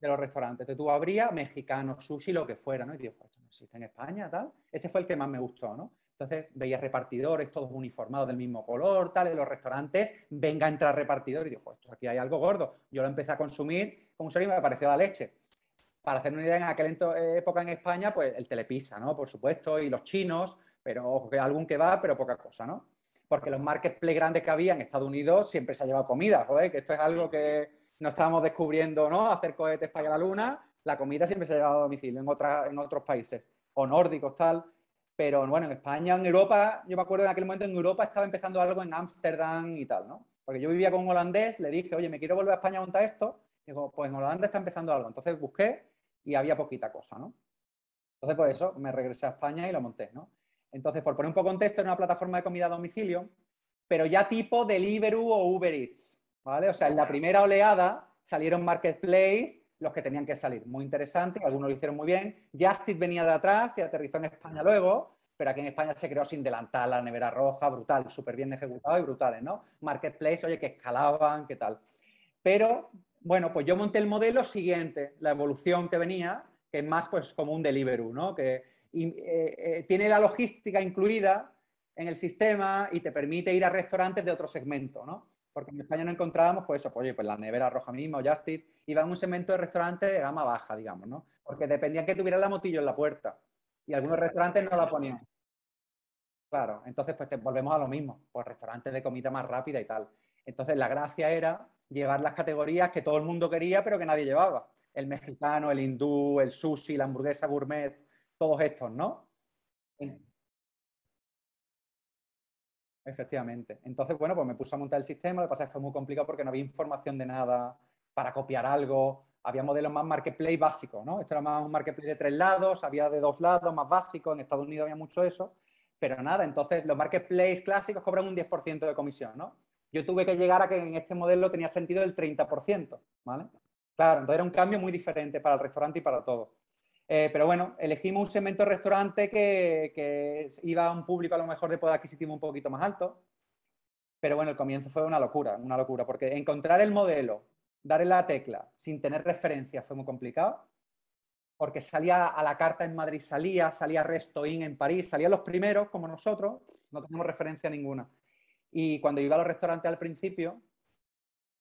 de los restaurantes. Entonces tú abrías mexicano, sushi, lo que fuera, ¿no? Y digo, pues esto no existe en España, tal. Ese fue el que más me gustó, ¿no? Entonces veía repartidores todos uniformados del mismo color, tal, en los restaurantes, venga a entrar repartidor y digo, pues aquí hay algo gordo. Yo lo empecé a consumir, como y me pareció la leche. Para hacer una idea, en aquella época en España, pues el Telepisa, ¿no? Por supuesto, y los chinos, pero algún que va, pero poca cosa, ¿no? Porque los marketplace grandes que había en Estados Unidos siempre se ha llevado comida, joder, que esto es algo que no estábamos descubriendo, ¿no? Hacer cohetes para la luna, la comida siempre se ha llevado a domicilio en, en otros países, o nórdicos, tal. Pero bueno, en España, en Europa, yo me acuerdo en aquel momento en Europa estaba empezando algo en Ámsterdam y tal, ¿no? Porque yo vivía con un holandés, le dije, oye, me quiero volver a España a montar esto. Y digo, pues en Holanda está empezando algo. Entonces busqué y había poquita cosa, ¿no? Entonces, por eso me regresé a España y lo monté, ¿no? Entonces, por poner un poco contexto, era una plataforma de comida a domicilio, pero ya tipo Deliveroo o Uber Eats, ¿vale? O sea, en la primera oleada salieron Marketplace los que tenían que salir. Muy interesante, algunos lo hicieron muy bien. Justit venía de atrás y aterrizó en España luego, pero aquí en España se creó sin delantal, la nevera roja, brutal, súper bien ejecutado y brutales, ¿no? Marketplace, oye, que escalaban, qué tal. Pero, bueno, pues yo monté el modelo siguiente, la evolución que venía, que es más pues como un Deliveroo, ¿no? Que eh, eh, tiene la logística incluida en el sistema y te permite ir a restaurantes de otro segmento, ¿no? porque en España no encontrábamos, pues eso, pues, oye, pues la nevera roja misma o Justit, iba en un segmento de restaurante de gama baja, digamos, ¿no? Porque dependía que tuviera la motillo en la puerta. Y algunos restaurantes no la ponían. Claro, entonces pues volvemos a lo mismo, pues restaurantes de comida más rápida y tal. Entonces la gracia era llevar las categorías que todo el mundo quería, pero que nadie llevaba. El mexicano, el hindú, el sushi, la hamburguesa gourmet, todos estos, ¿no? Efectivamente. Entonces, bueno, pues me puse a montar el sistema, lo que pasa es que fue muy complicado porque no había información de nada para copiar algo. Había modelos más marketplace básicos, ¿no? Esto era más un marketplace de tres lados, había de dos lados, más básico. En Estados Unidos había mucho eso. Pero nada, entonces los marketplace clásicos cobran un 10% de comisión, ¿no? Yo tuve que llegar a que en este modelo tenía sentido el 30%, ¿vale? Claro, entonces era un cambio muy diferente para el restaurante y para todo. Eh, pero bueno, elegimos un segmento restaurante que, iba a un público a lo mejor de poder adquisitivo un poquito más alto. Pero bueno, el comienzo fue una locura, una locura, porque encontrar el modelo, darle la tecla sin tener referencia fue muy complicado, porque salía a la carta en Madrid, salía, salía Restoin en París, salían los primeros como nosotros, no tenemos referencia ninguna. Y cuando iba a los restaurantes al principio,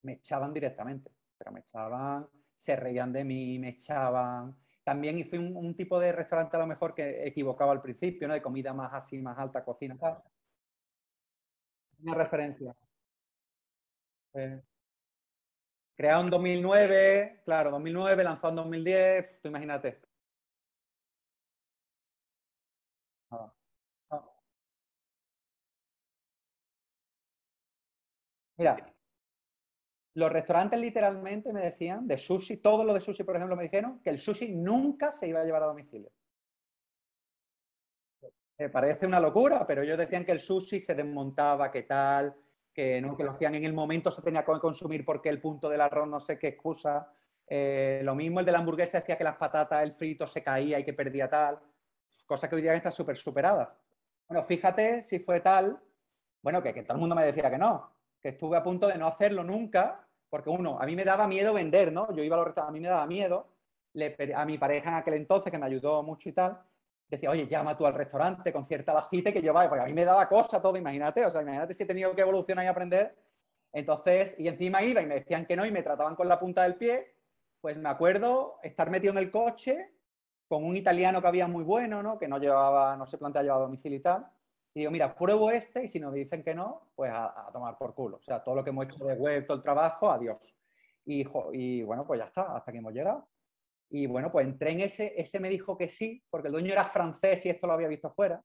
me echaban directamente, pero me echaban, se reían de mí, me echaban, también hice un, tipo de restaurante a lo mejor que equivocaba al principio, ¿no? De comida más así, más alta cocina, tal. Una referencia. Eh, creado en 2009, claro, 2009, lanzado en 2010, tú imagínate. Ah, ah. Mira, los restaurantes literalmente me decían, de sushi, todos los de sushi, por ejemplo, me dijeron que el sushi nunca se iba a llevar a domicilio. Me parece una locura, pero ellos decían que el sushi se desmontaba, que tal, que, ¿no? que lo hacían en el momento, se tenía que consumir porque el punto del arroz no sé qué excusa. Eh, lo mismo el de la hamburguesa decía que las patatas, el frito se caía y que perdía tal. Cosas que hoy día están súper superadas. Bueno, fíjate si fue tal, bueno, que, que todo el mundo me decía que no, que estuve a punto de no hacerlo nunca, porque uno, a mí me daba miedo vender, ¿no? Yo iba a los restaurantes, a mí me daba miedo, a mi pareja en aquel entonces, que me ayudó mucho y tal, decía, oye, llama tú al restaurante con cierta bajita que yo vaya, porque a mí me daba cosa todo, imagínate, o sea, imagínate si he tenido que evolucionar y aprender. Entonces, y encima iba y me decían que no y me trataban con la punta del pie, pues me acuerdo estar metido en el coche con un italiano que había muy bueno, ¿no? Que no llevaba, no se plantea llevar domicilio y tal. Y digo, mira, pruebo este y si nos dicen que no, pues a, tomar por culo. O sea, todo lo que hemos hecho de web, todo el trabajo, adiós. Y, y bueno, pues ya está, hasta que hemos llegado. Y bueno, pues entré en ese, ese me dijo que sí, porque el dueño era francés y esto lo había visto fuera.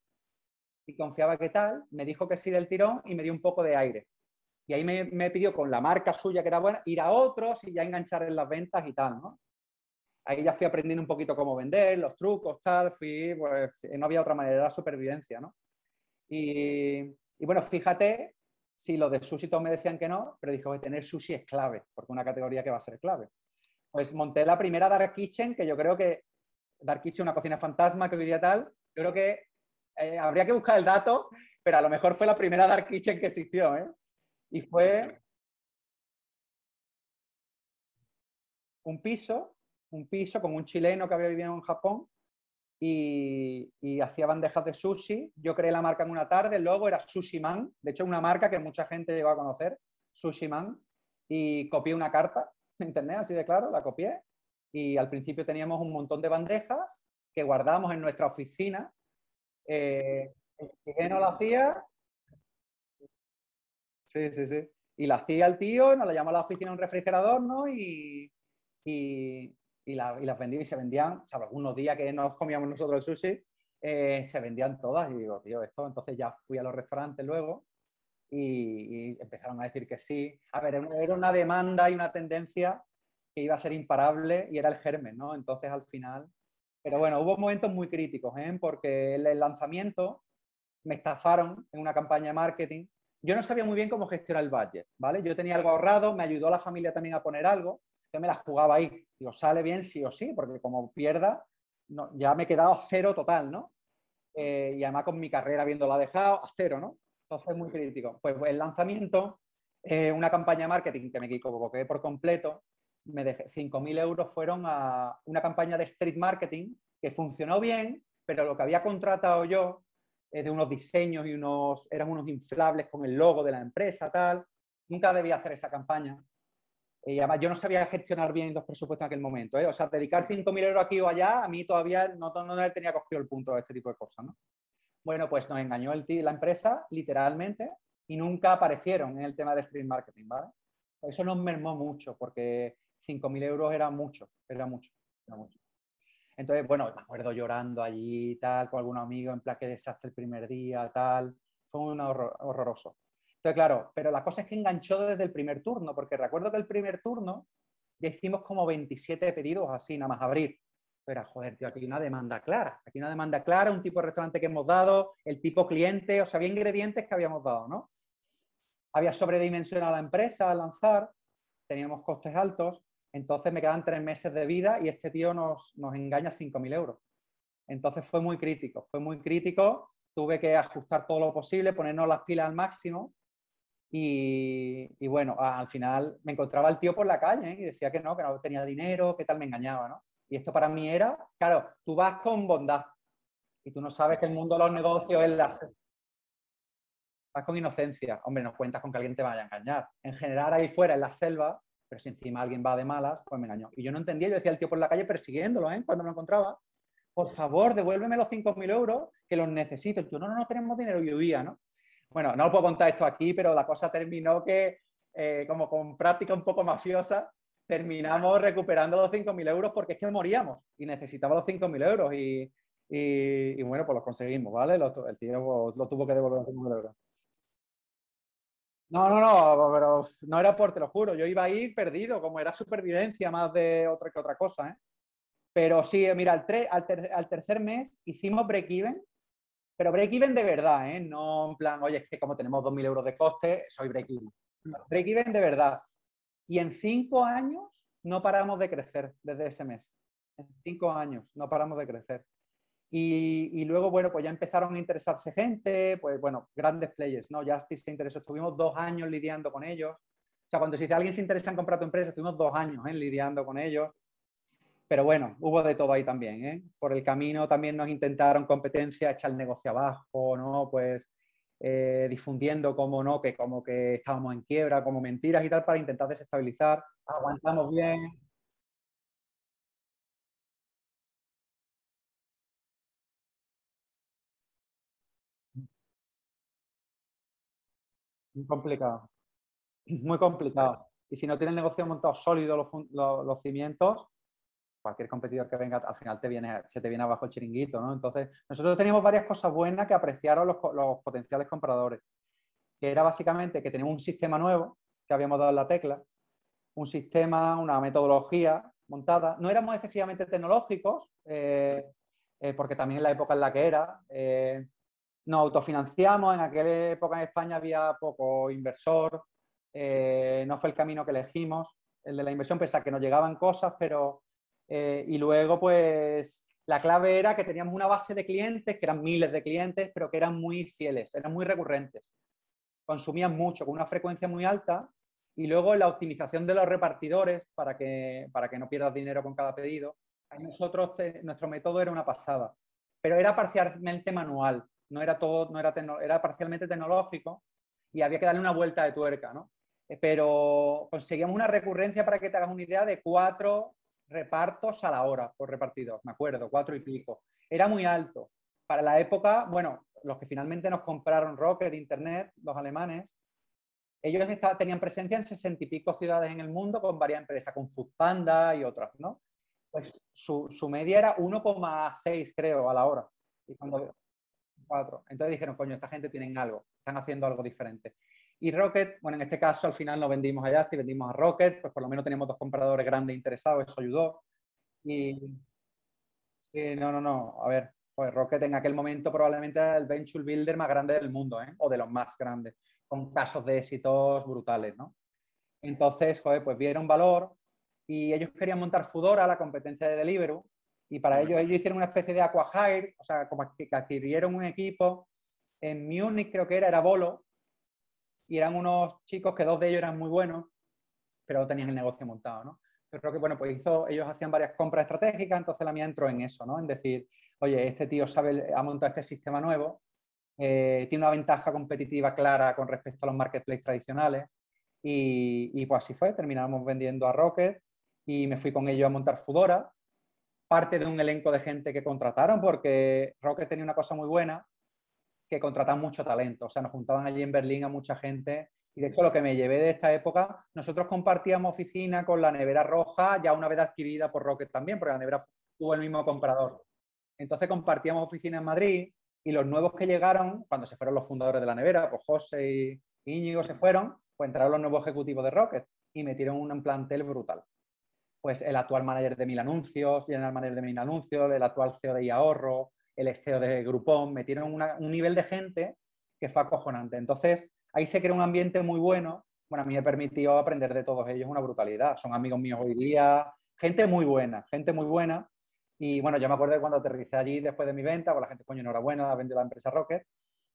Y confiaba que tal, me dijo que sí del tirón y me dio un poco de aire. Y ahí me, me pidió con la marca suya que era buena, ir a otros y ya enganchar en las ventas y tal, ¿no? Ahí ya fui aprendiendo un poquito cómo vender, los trucos, tal, fui, pues no había otra manera, era supervivencia, ¿no? Y, bueno, fíjate si los de sushi todos me decían que no, pero dijo que tener sushi es clave, porque una categoría que va a ser clave. Pues monté la primera Dark Kitchen, que yo creo que Dark Kitchen, una cocina fantasma que hoy día tal, yo creo que eh, habría que buscar el dato, pero a lo mejor fue la primera Dark Kitchen que existió, ¿eh? Y fue un piso, un piso con un chileno que había vivido en Japón y, hacía bandejas de sushi. Yo creé la marca en una tarde, luego era Sushi Man, de hecho una marca que mucha gente llegó a conocer, Sushi Man, y copié una carta internet, así de claro, la copié. Y al principio teníamos un montón de bandejas que guardábamos en nuestra oficina. Eh, el chileno lo hacía. Sí, sí, sí. Y la hacía el tío, nos la llamó a la oficina un refrigerador, ¿no? Y, y, las vendía y se vendían, ¿sabes? Algunos días que nos comíamos nosotros el sushi, eh, se vendían todas. Y digo, tío, esto. Entonces ya fui a los restaurantes luego y, empezaron a decir que sí. A ver, era una demanda y una tendencia que iba a ser imparable y era el germen, ¿no? Entonces al final... Pero bueno, hubo momentos muy críticos, ¿eh? Porque el lanzamiento me estafaron en una campaña de marketing. Yo no sabía muy bien cómo gestionar el budget, ¿vale? Yo tenía algo ahorrado, me ayudó la familia también a poner algo, yo me la jugaba ahí. Digo, sale bien sí o sí, porque como pierda, no, ya me he quedado cero total, ¿no? Eh, y además con mi carrera habiéndola dejado a cero, ¿no? Entonces, muy crítico. Pues el lanzamiento, eh, una campaña de marketing que me equivoqué por completo, me dejé 5.000 euros fueron a una campaña de street marketing que funcionó bien, pero lo que había contratado yo eh, de unos diseños y unos, eran unos inflables con el logo de la empresa, tal, nunca debía hacer esa campaña. Yo no sabía gestionar bien los presupuestos en aquel momento. ¿eh? O sea, dedicar 5.000 euros aquí o allá, a mí todavía no, no, tenía cogido el punto de este tipo de cosas. ¿no? Bueno, pues nos engañó la empresa literalmente y nunca aparecieron en el tema de stream marketing, ¿vale? Eso nos mermó mucho porque 5.000 euros era mucho, era mucho, era mucho. Entonces, bueno, me acuerdo llorando allí, tal, con algún amigo, en plan, que desastre el primer día, tal. Fue un horror, horroroso. Entonces, claro, pero la cosa es que enganchó desde el primer turno, porque recuerdo que el primer turno ya hicimos como 27 pedidos así, nada más abrir. Pero, joder, tío, aquí hay una demanda clara. Aquí hay una demanda clara, un tipo de restaurante que hemos dado, el tipo cliente, o sea, había ingredientes que habíamos dado, ¿no? Había sobredimensionado la empresa al lanzar, teníamos costes altos, entonces me quedan tres meses de vida y este tío nos, nos engaña 5.000 euros. Entonces fue muy crítico, fue muy crítico, tuve que ajustar todo lo posible, ponernos las pilas al máximo y, bueno, al final me encontraba el tío por la calle ¿eh? y decía que no, que no tenía dinero, que tal me engañaba, ¿no? Y esto para mí era, claro, tú vas con bondad y tú no sabes que el mundo de los negocios es la... Vas con inocencia. Hombre, no cuentas con que alguien te vaya a engañar. En general, ahí fuera, en la selva, pero si encima alguien va de malas, pues me engañó. Y yo no entendía, yo decía al tío por la calle persiguiéndolo, ¿eh? Cuando me lo encontraba. Por favor, devuélveme los 5.000 euros, que los necesito. Y yo, no, no, no tenemos dinero. Y huía, ¿no? Bueno, no lo puedo contar esto aquí, pero la cosa terminó que, eh, como con práctica un poco mafiosa, terminamos recuperando los 5.000 euros porque es que moríamos y necesitábamos los 5.000 euros y, y, bueno, pues los conseguimos, ¿vale? el tío lo tuvo que devolver los 5.000 euros. No, no, no, pero no era por, te lo juro, yo iba a ir perdido, como era supervivencia más de otra que otra cosa, ¿eh? Pero sí, mira, al, al, al tercer mes hicimos break-even, pero break-even de verdad, ¿eh? No en plan, oye, es que como tenemos 2.000 euros de coste, soy break-even. Break-even de verdad. Y en cinco años no paramos de crecer desde ese mes. En cinco años no paramos de crecer. Y, luego, bueno, pues ya empezaron a interesarse gente, pues bueno, grandes players, ¿no? Justice se interesó, estuvimos dos años lidiando con ellos. O sea, cuando se dice alguien se interesa en comprar tu empresa, estuvimos dos años ¿eh? lidiando con ellos. Pero bueno, hubo de todo ahí también. ¿eh? Por el camino también nos intentaron competencia, echar el negocio abajo, ¿no? Pues eh, difundiendo como no, que como que estábamos en quiebra, como mentiras y tal, para intentar desestabilizar. Aguantamos bien, Muy complicado. Muy complicado. Y si no tienen negocio montado sólido los, cimientos, cualquier competidor que venga al final te viene, se te viene abajo el chiringuito, ¿no? Entonces, nosotros teníamos varias cosas buenas que apreciaron los, los potenciales compradores, que era básicamente que teníamos un sistema nuevo que habíamos dado en la tecla, un sistema, una metodología montada. No éramos excesivamente tecnológicos, eh, eh, porque también en la época en la que era, eh, nos autofinanciamos, en aquella época en España había poco inversor, no fue el camino que elegimos, el de la inversión, pese a que nos llegaban cosas, pero... y luego, pues, la clave era que teníamos una base de clientes, que eran miles de clientes, pero que eran muy fieles, eran muy recurrentes. Consumían mucho, con una frecuencia muy alta, y luego la optimización de los repartidores para que, para que no pierdas dinero con cada pedido. nosotros, nuestro método era una pasada, pero era parcialmente manual, no era todo, no era, era parcialmente tecnológico y había que darle una vuelta de tuerca, ¿no? Eh, pero conseguíamos una recurrencia, para que te hagas una idea, de cuatro repartos a la hora por repartidor, me acuerdo, cuatro y pico. Era muy alto. Para la época, bueno, los que finalmente nos compraron Rocket Internet, los alemanes, ellos tenían presencia en sesenta y pico ciudades en el mundo con varias empresas, con Foodpanda y otras, ¿no? Pues su, media era 1,6, creo, a la hora. Y cuatro. Entonces dijeron, coño, esta gente tienen algo, están haciendo algo diferente. Y Rocket, bueno, en este caso al final no vendimos a Justy, vendimos a Rocket, pues por lo menos teníamos dos compradores grandes interesados, eso ayudó. Y sí, no, no, no, a ver, pues Rocket en aquel momento probablemente era el venture builder más grande del mundo, ¿eh? o de los más grandes con casos de éxitos brutales, ¿no? Entonces, joder, pues vieron valor y ellos querían montar Fudora, la competencia de Deliveroo, y para ello ellos hicieron una especie de aquahire, o sea, como que adquirieron un equipo en Múnich, creo que era, era Bolo, y eran unos chicos que dos de ellos eran muy buenos, pero tenían el negocio montado, ¿no? Pero creo que, bueno, pues ellos hacían varias compras estratégicas, entonces la mía entró en eso, ¿no? En decir, oye, este tío sabe, ha montado este sistema nuevo, eh, tiene una ventaja competitiva clara con respecto a los marketplaces tradicionales. Y, pues así fue, terminamos vendiendo a Rocket y me fui con ellos a montar Fudora, parte de un elenco de gente que contrataron, porque Rocket tenía una cosa muy buena, que contrataban mucho talento, o sea, nos juntaban allí en Berlín a mucha gente. Y de hecho, lo que me llevé de esta época, nosotros compartíamos oficina con la nevera roja, ya una vez adquirida por Rocket también, porque la nevera tuvo el mismo comprador. Entonces compartíamos oficina en Madrid, y los nuevos que llegaron, cuando se fueron los fundadores de la nevera, pues José y Íñigo se fueron, pues entraron los nuevos ejecutivos de Rocket y metieron un plantel brutal. Pues el actual manager de Mil Anuncios, general manager de Mil Anuncios, el actual CEO de Ahorro, el ex CEO de Groupon, metieron un nivel de gente que fue acojonante. Entonces, ahí se creó un ambiente muy bueno. Bueno, a mí me permitió aprender de todos ellos una brutalidad. Son amigos míos hoy día, gente muy buena, gente muy buena y bueno, yo me acuerdo de cuando aterricé allí después de mi venta, pues la gente, coño, enhorabuena, vende la empresa Rocket.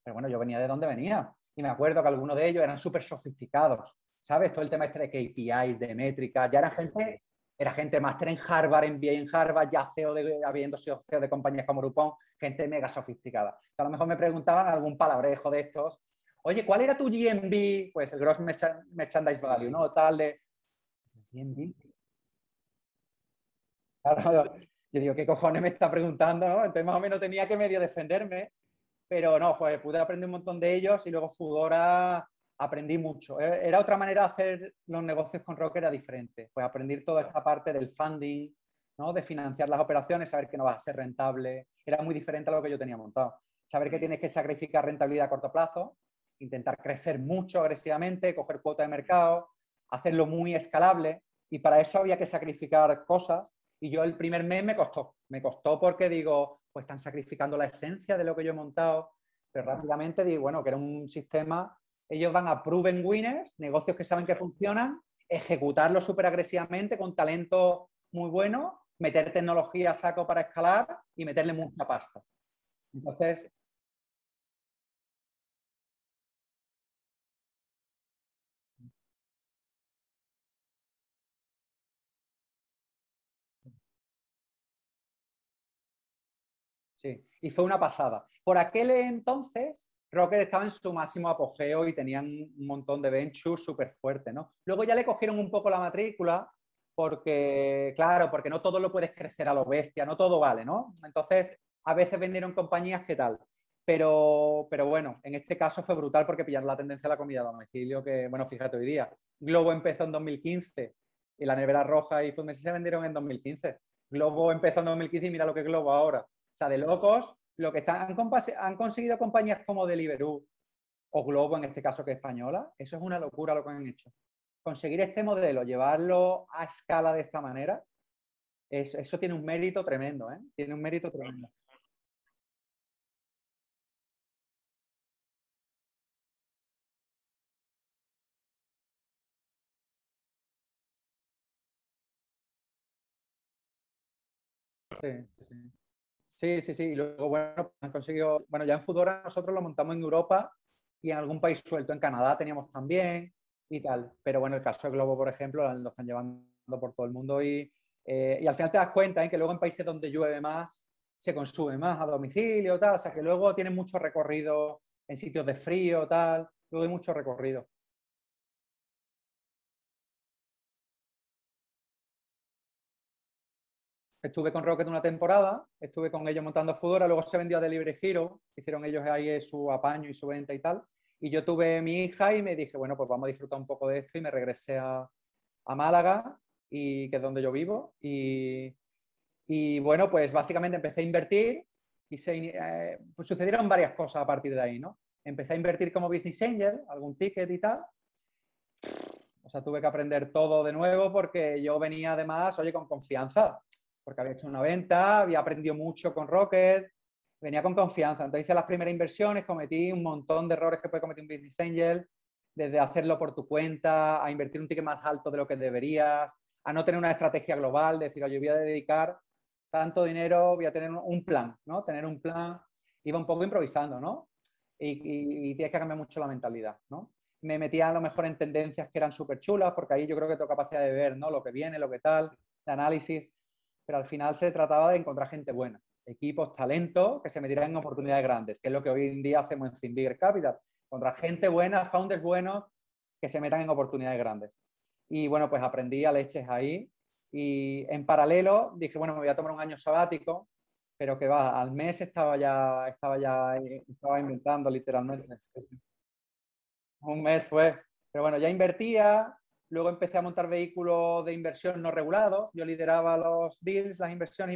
Pero bueno, yo venía de donde venía. Y me acuerdo que algunos de ellos eran súper sofisticados. ¿Sabes? Todo el tema este de KPIs, de métricas. Ya era gente, era gente máster en Harvard, en en Harvard, ya CEO de, habiendo sido CEO de compañías como Groupon, gente mega sofisticada. A lo mejor me preguntaban algún palabrejo de estos. Oye, ¿cuál era tu GMB? Pues el Gross Merchandise Value, ¿no? Tal de... GMB. Claro, yo digo, ¿qué cojones me está preguntando? ¿no? Entonces más o menos tenía que medio defenderme, pero no, pues pude aprender un montón de ellos y luego Fudora aprendí mucho. E, era otra manera de hacer los negocios con Rock, era diferente. Pues aprender toda esta parte del funding, ¿no? de financiar las operaciones, saber que no va a ser rentable. Era muy diferente a lo que yo tenía montado. Saber que tienes que sacrificar rentabilidad a corto plazo, intentar crecer mucho agresivamente, coger cuota de mercado, hacerlo muy escalable. Y para eso había que sacrificar cosas y yo el primer mes me costó, me costó porque digo, pues están sacrificando la esencia de lo que yo he montado, pero rápidamente digo, bueno, que era un sistema, ellos van a proven winners, negocios que saben que funcionan, ejecutarlo súper agresivamente con talento muy bueno, meter tecnología a saco para escalar y meterle mucha pasta. Entonces, Sí, y fue una pasada. Por aquel entonces, Rocket estaba en su máximo apogeo y tenían un montón de ventures súper fuertes, ¿no? Luego ya le cogieron un poco la matrícula porque, claro, porque no todo lo puedes crecer a lo bestia, no todo vale, ¿no? Entonces, a veces vendieron compañías que tal. Pero, pero bueno, en este caso fue brutal porque pillaron la tendencia a la comida a domicilio, que, bueno, fíjate hoy día. Globo empezó en 2015 y la nevera roja y Food se vendieron en 2015. Globo empezó en 2015 y mira lo que es Globo ahora. O sea, de locos, lo que están, han, conseguido compañías como Deliveroo o Globo, en este caso que es española, eso es una locura lo que han hecho. Conseguir este modelo, llevarlo a escala de esta manera, eso tiene un mérito tremendo, ¿eh? Tiene un mérito tremendo. Sí, sí. Sí, Y luego, bueno, han conseguido, bueno, ya en Fudora nosotros lo montamos en Europa y en algún país suelto. En Canadá teníamos también y tal. Pero bueno, el caso de Globo, por ejemplo, lo están llevando por todo el mundo y, eh, y al final te das cuenta en que luego en países donde llueve más se consume más a domicilio, tal. O sea, que luego tienen mucho recorrido en sitios de frío, tal. Luego hay mucho recorrido. Estuve con Rocket una temporada, estuve con ellos montando Fudora, luego se vendió a Delivery Hero, hicieron ellos ahí su apaño y su venta y tal. Y yo tuve mi hija y me dije, bueno, pues vamos a disfrutar un poco de esto y me regresé a, Málaga, y, que es donde yo vivo. Y, y bueno, pues básicamente empecé a invertir y se, eh, pues sucedieron varias cosas a partir de ahí, ¿no? Empecé a invertir como business angel, algún ticket y tal. O sea, tuve que aprender todo de nuevo porque yo venía además, oye, con confianza porque había hecho una venta, había aprendido mucho con Rocket, venía con confianza. Entonces hice las primeras inversiones, cometí un montón de errores que puede cometer un business angel, desde hacerlo por tu cuenta, a invertir un ticket más alto de lo que deberías, a no tener una estrategia global, decir, oye, voy a dedicar tanto dinero, voy a tener un plan, ¿no? Tener un plan, iba un poco improvisando, ¿no? Y, tienes que cambiar mucho la mentalidad, ¿no? Me metía a lo mejor en tendencias que eran súper chulas, porque ahí yo creo que tengo capacidad de ver, ¿no? Lo que viene, lo que tal, de análisis pero al final se trataba de encontrar gente buena, equipos, talento que se metieran en oportunidades grandes, que es lo que hoy en día hacemos en Think Capital, encontrar gente buena, founders buenos que se metan en oportunidades grandes. Y bueno, pues aprendí a leches ahí y en paralelo dije, bueno, me voy a tomar un año sabático, pero que va, al mes estaba ya, estaba ya, estaba inventando literalmente. Un mes fue, pero bueno, ya invertía, Luego empecé a montar vehículos de inversión no regulados. Yo lideraba los deals, las inversiones